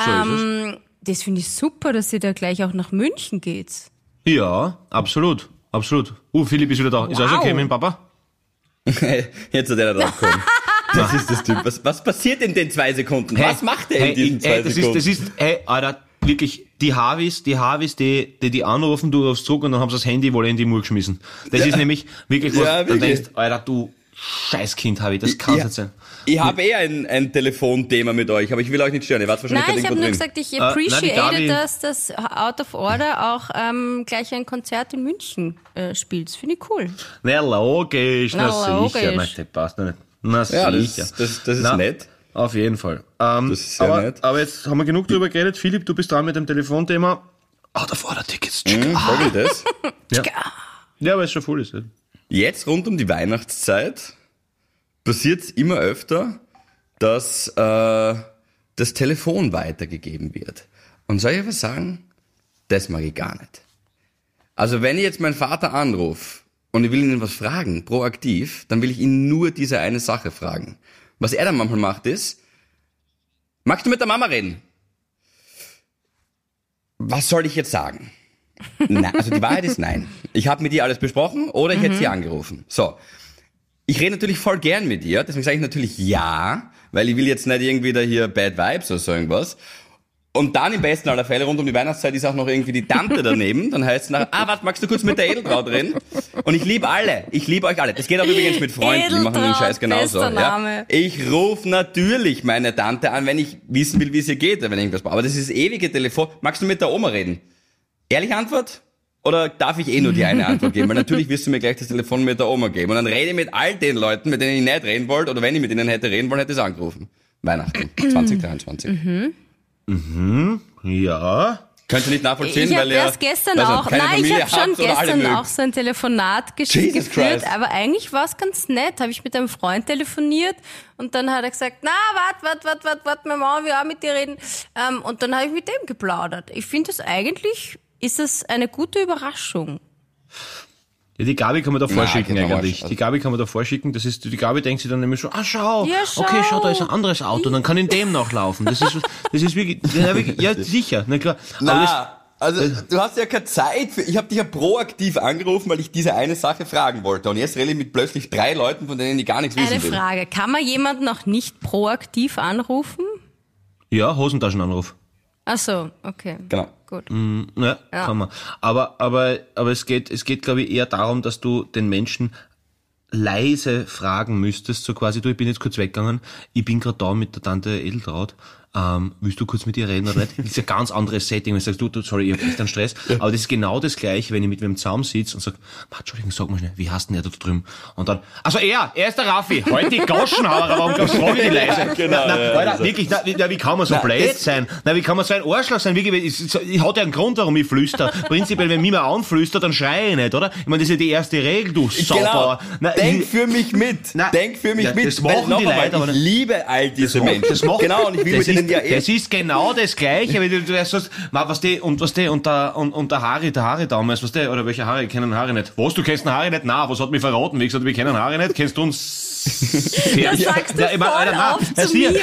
[SPEAKER 2] ähm, das finde ich super, dass ihr da gleich auch nach München geht.
[SPEAKER 3] Ja, absolut. Absolut. Uh, Philipp ist wieder da. Ist alles
[SPEAKER 2] Wow.
[SPEAKER 3] okay mit dem Papa? (laughs)
[SPEAKER 4] Jetzt hat er da drauf gekommen. Das ist das Typ. Was, was passiert in den zwei Sekunden?
[SPEAKER 3] Hey,
[SPEAKER 4] was macht er
[SPEAKER 3] hey,
[SPEAKER 4] in diesen zwei
[SPEAKER 3] hey, das
[SPEAKER 4] Sekunden?
[SPEAKER 3] Ist, das ist, hey, Alter, wirklich, die Harvis, die Harvis, die, die, die anrufen, du rufst zurück und dann haben sie das Handy wohl in die Mur geschmissen. Das ist nämlich wirklich was,
[SPEAKER 4] Ja,
[SPEAKER 3] du
[SPEAKER 4] wirklich.
[SPEAKER 3] denkst, Alter, du Scheißkind, Harvey, das kann's
[SPEAKER 4] Ja.
[SPEAKER 3] nicht sein.
[SPEAKER 4] Ich habe eh ein, ein Telefonthema mit euch, aber ich will euch nicht stören. Ihr wart wahrscheinlich
[SPEAKER 2] Nein, ich habe nur gesagt, ich
[SPEAKER 3] Äh, nein,
[SPEAKER 2] appreciate,
[SPEAKER 3] Gabi-
[SPEAKER 2] dass das Out of Order auch ähm, gleich ein Konzert in München äh, spielt. Das finde ich cool.
[SPEAKER 3] Na logisch, na,
[SPEAKER 2] Na,
[SPEAKER 3] sicher.
[SPEAKER 2] logisch.
[SPEAKER 3] Nein, das passt noch nicht. Na
[SPEAKER 4] Ja, das-
[SPEAKER 3] sicher.
[SPEAKER 4] das- das ist
[SPEAKER 3] Na,
[SPEAKER 4] nett.
[SPEAKER 3] Auf jeden Fall. Ähm,
[SPEAKER 4] Das ist sehr
[SPEAKER 3] aber,
[SPEAKER 4] nett.
[SPEAKER 3] aber jetzt haben wir genug drüber geredet. Philipp, du bist dran mit dem Telefonthema. Out of Order Tickets.
[SPEAKER 4] drin. Hm, Folgendes.
[SPEAKER 3] Ja. ja, weil es schon voll ist. ja.
[SPEAKER 4] Jetzt rund um die Weihnachtszeit passiert es immer öfter, dass äh, das Telefon weitergegeben wird. Und soll ich was sagen? Das mag ich gar nicht. Also wenn ich jetzt meinen Vater anrufe und ich will ihn was fragen, proaktiv, dann will ich ihn nur diese eine Sache fragen. Was er dann manchmal macht ist, magst du mit der Mama reden? Was soll ich jetzt sagen? Nein, also die Wahrheit ist nein. Ich habe mit ihr alles besprochen oder ich hätte sie angerufen. So. Ich rede natürlich voll gern mit ihr, deswegen sage ich natürlich ja, weil ich will jetzt nicht irgendwie da hier Bad Vibes oder so irgendwas. Und dann im besten aller Fälle rund um die Weihnachtszeit ist auch noch irgendwie die Tante daneben. Dann heißt es nach, ah, warte, magst du kurz mit der Edeltraut reden? Und ich liebe alle. Ich liebe euch alle. Das geht auch übrigens mit Freunden. Die machen den
[SPEAKER 2] Edeltraut,
[SPEAKER 4] Scheiß genauso. Ja. Ich rufe natürlich meine Tante an, wenn ich wissen will, wie es ihr geht, wenn ich irgendwas brauche. Aber das ist das ewige Telefon. Magst du mit der Oma reden? Ehrliche Antwort? Oder darf ich eh nur die eine Antwort geben? Weil natürlich wirst du mir gleich das Telefon mit der Oma geben. Und dann rede ich mit all den Leuten, mit denen ich nicht reden wollte, oder wenn ich mit ihnen hätte reden wollen, hätte ich es angerufen. Weihnachten (clears throat) 2023.
[SPEAKER 3] Ja.
[SPEAKER 4] Könnt ihr nicht nachvollziehen,
[SPEAKER 2] Ich habe
[SPEAKER 4] weil ihr
[SPEAKER 2] erst gestern auch,
[SPEAKER 4] keine
[SPEAKER 2] nein, ich
[SPEAKER 4] Familie
[SPEAKER 2] habe schon gestern auch so ein Telefonat
[SPEAKER 4] Jesus
[SPEAKER 2] geführt,
[SPEAKER 4] Christ.
[SPEAKER 2] aber eigentlich war es ganz nett. Habe ich mit einem Freund telefoniert und dann hat er gesagt, na, wart, wart, wart, wart, wart, meine Mama will auch mit dir reden. Ähm, und dann habe ich mit dem geplaudert. Ich finde das eigentlich, ist das eine gute Überraschung.
[SPEAKER 3] Ja, die Gabi kann man da vorschicken
[SPEAKER 4] geht mir
[SPEAKER 3] eigentlich. Die Gabi kann man da vorschicken. Das ist, die Gabi denkt sich dann nämlich so, ah, schau,
[SPEAKER 2] Ja, schau.
[SPEAKER 3] okay, schau, da ist ein anderes Auto, dann kann in dem nachlaufen. Das ist, das ist wirklich, ja, wirklich, ja sicher, na klar. Aber das,
[SPEAKER 4] Na, also du hast ja keine Zeit für. Ich habe dich ja proaktiv angerufen, weil ich diese eine Sache fragen wollte. Und jetzt rede ich mit plötzlich drei Leuten, von denen ich gar nichts wissen
[SPEAKER 2] Eine
[SPEAKER 4] will.
[SPEAKER 2] Frage, kann man jemanden noch nicht proaktiv anrufen?
[SPEAKER 3] ja, Hosentaschenanruf.
[SPEAKER 2] Ach so, okay.
[SPEAKER 4] Genau.
[SPEAKER 2] Gut.
[SPEAKER 3] Ja, kann man. Aber, aber, aber es geht, es geht, glaube ich, eher darum, dass du den Menschen leise fragen müsstest, so quasi, du, ich bin jetzt kurz weggegangen, ich bin gerade da mit der Tante Edeltraut, ähm, willst du kurz mit ihr reden oder nicht? Das ist ein ganz anderes Setting, wenn du sagst, du, du sorry, ich hab echt einen Stress. Aber das ist genau das gleiche, wenn ich mit wem zusammensitze und sag, "Ma, Entschuldigung, sag mal schnell, wie heißt denn der da drüben? Und dann, also er, er ist der Raffi, heute die Goschenhauer, warum glaubst du, die leise?
[SPEAKER 4] Genau,
[SPEAKER 3] na,
[SPEAKER 4] ja,
[SPEAKER 3] Alter,
[SPEAKER 4] also.
[SPEAKER 3] wirklich, na, wie, na, wie kann man so
[SPEAKER 4] Na,
[SPEAKER 3] blöd sein? Na, wie kann man so ein Arschloch sein? Wie, ich, ich, ich hatte ja einen Grund, warum ich flüster. Prinzipiell, wenn mich mal anflüstert, dann schreie ich nicht, oder? Ich meine, das ist ja die erste Regel, du
[SPEAKER 4] Genau.
[SPEAKER 3] Saubauer. Na,
[SPEAKER 4] Denk
[SPEAKER 3] ich-
[SPEAKER 4] für mich mit.
[SPEAKER 3] Na,
[SPEAKER 4] Denk für mich
[SPEAKER 3] ja,
[SPEAKER 4] mit.
[SPEAKER 3] das machen die Leute, aber
[SPEAKER 4] Ich liebe all diese Menschen.
[SPEAKER 3] das macht-
[SPEAKER 4] genau, und ich will
[SPEAKER 3] das
[SPEAKER 4] mit
[SPEAKER 3] ist,
[SPEAKER 4] ja eh.
[SPEAKER 3] Das ist genau das Gleiche, wenn du, du sagst, ma, was die, und was die, und der, und, und der Harry, der Harry damals, was der, oder welcher Harry, ich kenne den Harry nicht. Was, du kennst den Harry nicht? Na, was hat mich verraten? Wie gesagt, wir kennen Harry nicht, kennst du uns? (laughs)
[SPEAKER 2] Das sagst du
[SPEAKER 3] Ja,
[SPEAKER 2] voll
[SPEAKER 3] Alter, na,
[SPEAKER 2] oft
[SPEAKER 3] das
[SPEAKER 2] zu
[SPEAKER 3] hier-
[SPEAKER 2] mir.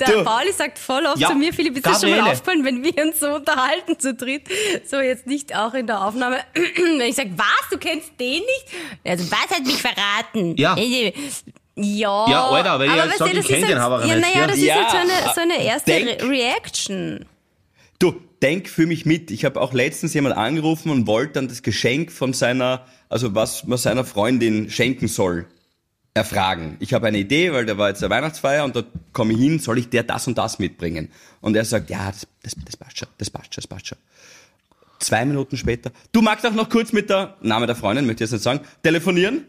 [SPEAKER 2] Der
[SPEAKER 4] Du.
[SPEAKER 2] Pauli sagt voll oft
[SPEAKER 3] Ja,
[SPEAKER 2] zu mir, Philipp, ist das schon mal aufgefallen, wenn wir uns so unterhalten zu dritt, so jetzt nicht auch in der Aufnahme, (clears throat) wenn ich sage, was, du kennst den nicht? Also, was hat mich verraten?
[SPEAKER 3] Ja.
[SPEAKER 2] Ja,
[SPEAKER 3] Ja, Alter, ich
[SPEAKER 2] aber
[SPEAKER 3] halt
[SPEAKER 2] weißt
[SPEAKER 3] sag, ich
[SPEAKER 2] das
[SPEAKER 3] kenn
[SPEAKER 2] ist
[SPEAKER 3] den Haberer
[SPEAKER 2] Ja,
[SPEAKER 3] nicht,
[SPEAKER 2] naja,
[SPEAKER 3] ja.
[SPEAKER 2] das ist
[SPEAKER 4] Ja,
[SPEAKER 2] jetzt so eine, so eine erste
[SPEAKER 4] denk-
[SPEAKER 2] Re Reaction.
[SPEAKER 4] Du, denk für mich mit. Ich habe auch letztens jemand angerufen und wollte dann das Geschenk von seiner, also was man seiner Freundin schenken soll, erfragen. Ich habe eine Idee, weil da war jetzt eine Weihnachtsfeier und dort komme ich hin, soll ich der das und das mitbringen? Und er sagt, ja, das, das, das passt schon, das passt schon, das passt schon. Zwei Minuten später, du magst auch noch kurz mit der, Name der Freundin, möchte ich jetzt nicht sagen, telefonieren?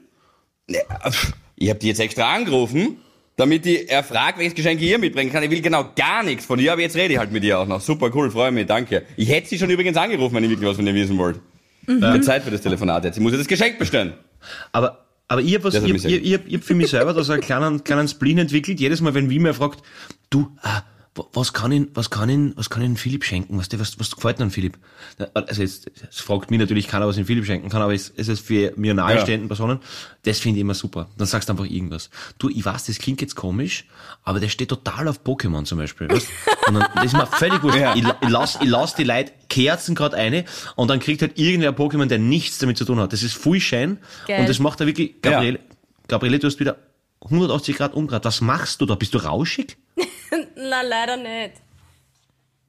[SPEAKER 4] Ne, pff, Ich habe die jetzt extra angerufen, damit die, er fragt, welches Geschenk ich ihr mitbringen kann. Ich will genau gar nichts von ihr, aber jetzt rede ich halt mit ihr auch noch. Super cool, freue mich, danke. Ich hätte sie schon übrigens angerufen, wenn ich wirklich was von ihr wissen wollte. Mhm. Zeit für das Telefonat jetzt. Ich muss ihr das Geschenk bestellen.
[SPEAKER 3] Aber, aber ich habe
[SPEAKER 4] hat
[SPEAKER 3] ich, ich,
[SPEAKER 4] sehr
[SPEAKER 3] ich, ich hab für mich selber da so einen kleinen, kleinen Spleen entwickelt. Jedes Mal, wenn wie mir fragt, du, ah, was kann ihn, was kann ihn, was kann ihn Philipp schenken? Was, was, was gefällt denn an Philipp? Also jetzt, es fragt mich natürlich keiner, was ihn Philipp schenken kann, aber es, es ist für mir nahestehenden Personen, das finde ich immer super. Dann sagst du einfach irgendwas. Du, ich weiß, das klingt jetzt komisch, aber der steht total auf Pokémon zum Beispiel. Weißt? Und dann, das ist mir völlig wurscht.
[SPEAKER 4] Ja.
[SPEAKER 3] Ich, ich lass, ich lass die Leute Kerzen gerade eine und dann kriegt halt irgendwer ein Pokémon, der nichts damit zu tun hat. Das ist voll schön
[SPEAKER 2] Geil.
[SPEAKER 3] und das macht er wirklich, Gabriele, Gabriele, du hast wieder 180 Grad umdreht. Was machst du da? Bist du rauschig? (laughs)
[SPEAKER 2] Na, leider nicht.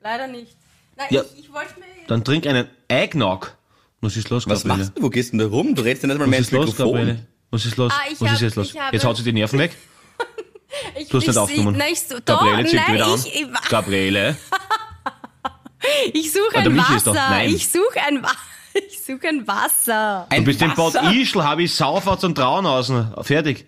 [SPEAKER 2] Leider nicht. Na,
[SPEAKER 3] Ja.
[SPEAKER 2] ich, ich wollte mir...
[SPEAKER 3] Dann trink einen Eggnog. Was ist los,
[SPEAKER 4] Was
[SPEAKER 3] Gabriele?
[SPEAKER 4] machst du? Wo gehst du denn da rum? Du redest ja nicht mal
[SPEAKER 3] Was
[SPEAKER 4] mehr
[SPEAKER 3] ist
[SPEAKER 4] ins
[SPEAKER 3] los,
[SPEAKER 4] Mikrofon.
[SPEAKER 3] Gabriele? Was ist los?
[SPEAKER 2] Ah, ich
[SPEAKER 3] Was
[SPEAKER 2] hab-
[SPEAKER 3] ist jetzt los? Jetzt haut sie die Nerven weg. (laughs)
[SPEAKER 2] Ich,
[SPEAKER 3] Du hast
[SPEAKER 2] ich
[SPEAKER 3] nicht aufgenommen.
[SPEAKER 2] Nein, ich, so,
[SPEAKER 3] Gabriele, zieh
[SPEAKER 2] nein,
[SPEAKER 3] wieder an.
[SPEAKER 2] ich, ich, (laughs)
[SPEAKER 3] Gabriele.
[SPEAKER 2] ich suche
[SPEAKER 3] Ah,
[SPEAKER 2] ein Wasser.
[SPEAKER 3] nein.
[SPEAKER 2] Ich suche ein Wasser. Ich suche ein Wasser.
[SPEAKER 3] Du bist im Bad? Ischl, habe ich Saufatz und Trauen außen. Fertig.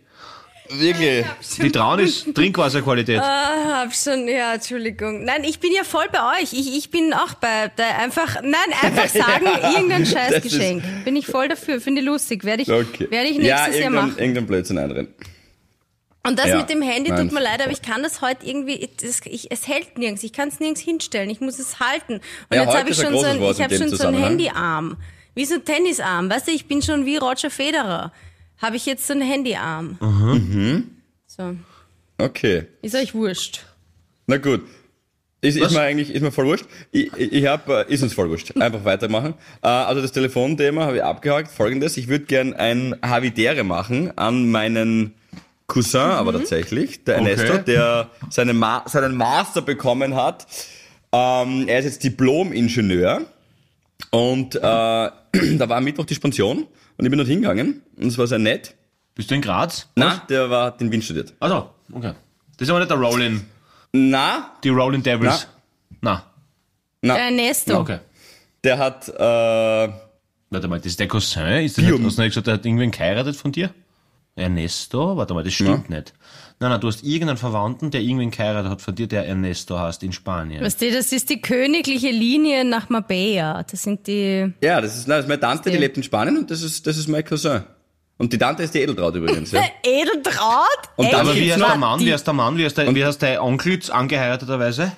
[SPEAKER 4] Wirklich.
[SPEAKER 3] Die Trauen ist Trinkwasserqualität.
[SPEAKER 2] Ah, hab schon, ja, Entschuldigung. Nein, ich bin ja voll bei euch. Ich, ich bin auch bei, der einfach, nein, einfach (laughs) sagen, irgendein
[SPEAKER 4] Das
[SPEAKER 2] Scheißgeschenk. Bin ich voll dafür, finde ich lustig. Werde ich,
[SPEAKER 4] Okay.
[SPEAKER 2] werde ich
[SPEAKER 4] ja,
[SPEAKER 2] nächstes Jahr
[SPEAKER 4] irgendein,
[SPEAKER 2] machen.
[SPEAKER 4] irgendein Blödsinn einrennen.
[SPEAKER 2] Und das
[SPEAKER 4] Ja.
[SPEAKER 2] mit dem Handy
[SPEAKER 4] Nein,
[SPEAKER 2] tut mir leid, aber ich kann das heute irgendwie, das, ich, es hält nirgends. Ich kann es nirgends hinstellen. Ich muss es halten. Und
[SPEAKER 4] Ja,
[SPEAKER 2] jetzt habe ich schon so ein, ich habe schon so einen. Handyarm. Wie so ein Tennisarm. Weißt du, ich bin schon wie Roger Federer. Habe ich jetzt so einen Handyarm.
[SPEAKER 4] Mhm.
[SPEAKER 2] So.
[SPEAKER 4] Okay.
[SPEAKER 2] Ist euch wurscht.
[SPEAKER 4] Na gut. Ist, ist mir eigentlich, ist mir voll wurscht. Ich, ich, hab, äh, ist uns voll wurscht. Einfach weitermachen. Äh, also das Telefonthema habe ich abgehakt. Folgendes. Ich würde gern ein Havidere machen an meinen Cousin, aber tatsächlich, der
[SPEAKER 3] Okay.
[SPEAKER 4] Ernesto, der seinen, Ma seinen Master bekommen hat. Ähm, er ist jetzt Diplom-Ingenieur. Und äh, (clears throat) da war am Mittwoch die Spension und ich bin dort hingegangen und es war sehr nett.
[SPEAKER 3] Bist du in Graz?
[SPEAKER 4] Na, der war hat in Wien studiert.
[SPEAKER 3] Also, okay. Das ist aber nicht der Rollin,
[SPEAKER 4] Na,
[SPEAKER 3] die Rollin Devils. Na.
[SPEAKER 4] na,
[SPEAKER 2] Der Ernesto.
[SPEAKER 3] Okay.
[SPEAKER 4] der hat äh,
[SPEAKER 3] Warte mal, das ist der Cousin? Ist das nicht, hast du nicht gesagt, der hat irgendwen geheiratet von dir? Ernesto? Warte mal, das stimmt nicht. Nein, nein, du hast irgendeinen Verwandten, der irgendwen geheiratet hat von dir, der Ernesto heißt in Spanien.
[SPEAKER 2] Weißt du, das ist die königliche Linie nach Marbella. Das sind die.
[SPEAKER 4] Ja, das ist, nein, das ist meine Tante, die lebt in Spanien und das ist, das ist mein Cousin. Und die Tante ist die Edeltraut übrigens, ja. (laughs)
[SPEAKER 2] Edeltraut?
[SPEAKER 4] Und dann
[SPEAKER 3] aber wie heißt der Mann? Wie heißt der Mann? Wie heißt, der, wie heißt der Onkel angeheirateterweise?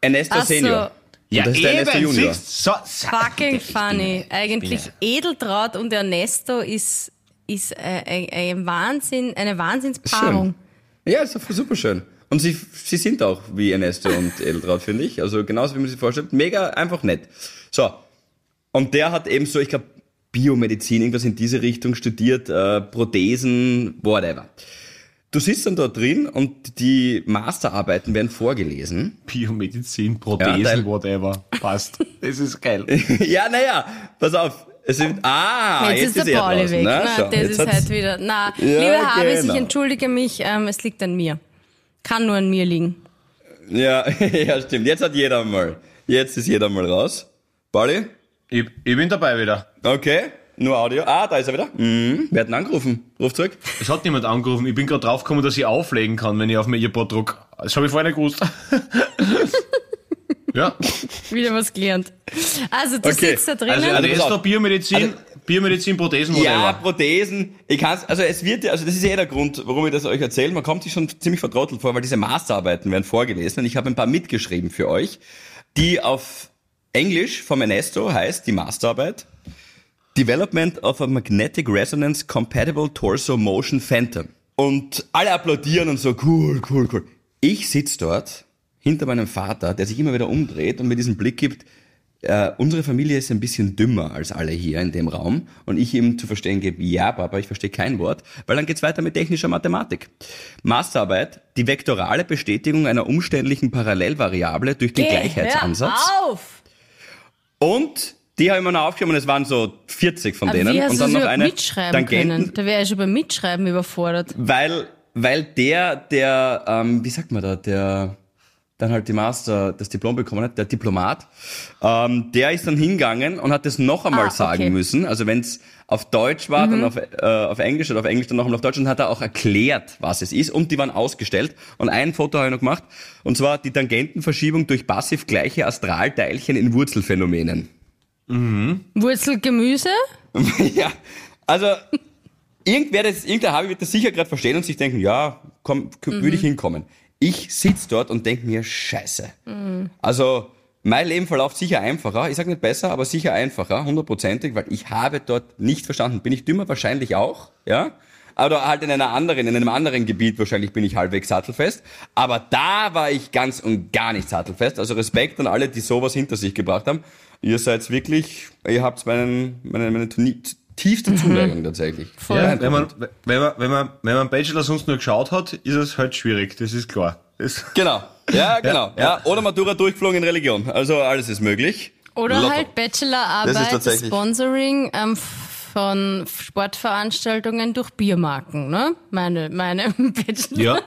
[SPEAKER 4] Ernesto
[SPEAKER 2] Ach so.
[SPEAKER 4] Senior. Und das ist der Ernesto Junior.
[SPEAKER 3] so, so,
[SPEAKER 2] Fucking funny.
[SPEAKER 3] ich
[SPEAKER 2] Eigentlich Edeltraut und Ernesto ist, ist äh, äh, ein Wahnsinn, eine Wahnsinnspaarung.
[SPEAKER 4] Ja, ist super schön. Und sie, sie sind auch wie Ernesto und (laughs) Edeltraut, finde ich. Also genauso wie man sich vorstellt. Mega einfach nett. So. Und der hat eben so, ich glaube, Biomedizin, irgendwas in diese Richtung studiert, äh, Prothesen, whatever. Du sitzt dann dort drin und die Masterarbeiten werden vorgelesen.
[SPEAKER 3] Biomedizin, Prothesen,
[SPEAKER 4] Ja,
[SPEAKER 3] whatever. Passt. Das ist geil. (laughs)
[SPEAKER 4] ja, naja, pass auf. Es sind, ah,
[SPEAKER 2] Jetzt,
[SPEAKER 4] jetzt,
[SPEAKER 2] ist der
[SPEAKER 4] er
[SPEAKER 2] Pauli weg.
[SPEAKER 4] Na,
[SPEAKER 2] Na,
[SPEAKER 4] schau,
[SPEAKER 2] das ist
[SPEAKER 4] hat's-
[SPEAKER 2] halt wieder. Na,
[SPEAKER 4] Ja,
[SPEAKER 2] liebe Habis,
[SPEAKER 4] genau.
[SPEAKER 2] ich entschuldige mich, ähm, es liegt an mir. Kann nur an mir liegen.
[SPEAKER 4] Ja, (laughs) ja, stimmt. Jetzt hat jeder mal. Jetzt ist jeder mal raus. Pauli?
[SPEAKER 3] Ich, ich bin dabei wieder.
[SPEAKER 4] Okay. Nur Audio. Ah, da ist er wieder. Mhm. Wer hat ihn angerufen? Ruf zurück.
[SPEAKER 3] Es hat niemand angerufen. Ich bin gerade draufgekommen, dass ich auflegen kann, wenn ich auf mein Earpod druck. Das habe ich vorher nicht gewusst. (laughs) ja, (laughs)
[SPEAKER 2] Wieder was gelernt. Also, du
[SPEAKER 4] Okay.
[SPEAKER 2] sitzt da drinnen.
[SPEAKER 3] also Ernesto,
[SPEAKER 4] auf.
[SPEAKER 3] Biomedizin, Biomedizin, Prothesen,
[SPEAKER 4] Ja,
[SPEAKER 3] whatever.
[SPEAKER 4] Prothesen. Ich kann's, also es wird ja, also das ist ja eh der Grund, warum ich das euch erzähle. Man kommt sich schon ziemlich vertrottelt vor, weil diese Masterarbeiten werden vorgelesen und ich habe ein paar mitgeschrieben für euch, die auf Englisch vom Ernesto heißt, die Masterarbeit, Development of a Magnetic Resonance Compatible Torso Motion Phantom. Und alle applaudieren und so, cool, cool, cool. Ich sitz dort hinter meinem Vater, der sich immer wieder umdreht und mir diesen Blick gibt, äh, unsere Familie ist ein bisschen dümmer als alle hier in dem Raum und ich ihm zu verstehen gebe, ja, Papa, ich verstehe kein Wort, weil dann geht's weiter mit technischer Mathematik. Masterarbeit, die vektorale Bestätigung einer umständlichen Parallelvariable durch den
[SPEAKER 2] Geh,
[SPEAKER 4] Gleichheitsansatz.
[SPEAKER 2] Hör auf!
[SPEAKER 4] Und die habe ich mir noch aufgeschrieben und es waren so 40 von
[SPEAKER 2] Aber
[SPEAKER 4] denen.
[SPEAKER 2] wie hast
[SPEAKER 4] und dann noch eine
[SPEAKER 2] mitschreiben
[SPEAKER 4] Tangenten,
[SPEAKER 2] können? Da wäre ich schon beim Mitschreiben überfordert.
[SPEAKER 4] weil, weil der, der, ähm, wie sagt man da, der dann halt die Master, das Diplom bekommen hat, der Diplomat, ähm, der ist dann hingegangen und hat das noch einmal
[SPEAKER 2] Ah,
[SPEAKER 4] sagen
[SPEAKER 2] okay.
[SPEAKER 4] müssen. Also wenn es auf Deutsch war, dann auf, äh, auf Englisch oder auf Englisch dann noch einmal auf Deutsch und hat er auch erklärt, was es ist und die waren ausgestellt. Und ein Foto habe ich noch gemacht und zwar die Tangentenverschiebung durch passiv gleiche Astralteilchen in Wurzelphänomenen.
[SPEAKER 2] Wurzelgemüse? (laughs)
[SPEAKER 4] ja, also irgendwer das, irgendein Habi wird das sicher gerade verstehen und sich denken, ja, komm, k- würde ich hinkommen. Ich sitz dort und denk mir, scheiße. Also mein Leben verläuft sicher einfacher. Ich sage nicht besser, aber sicher einfacher, hundertprozentig, weil ich habe dort nicht verstanden. Bin ich dümmer? Wahrscheinlich auch, ja. Aber halt in einer anderen, in einem anderen Gebiet wahrscheinlich bin ich halbwegs sattelfest. Aber da war ich ganz und gar nicht sattelfest. Also Respekt an alle, die sowas hinter sich gebracht haben. Ihr seid wirklich, ihr habt meinen, meinen, meine Turnier, tiefste Zuneigung tatsächlich.
[SPEAKER 2] Voll.
[SPEAKER 3] Ja, wenn man, wenn man, wenn man, wenn man Bachelor sonst nur geschaut hat, ist es halt schwierig, das ist klar. Das, (laughs)
[SPEAKER 4] Genau. Ja, genau. Ja, Oder Matura durchgeflogen in Religion. Also alles ist möglich.
[SPEAKER 2] Oder
[SPEAKER 4] Lotto.
[SPEAKER 2] halt Bachelorarbeit, Sponsoring ähm, von Sportveranstaltungen durch Biermarken, ne? Meine, meine (laughs) Bachelor.
[SPEAKER 3] ja.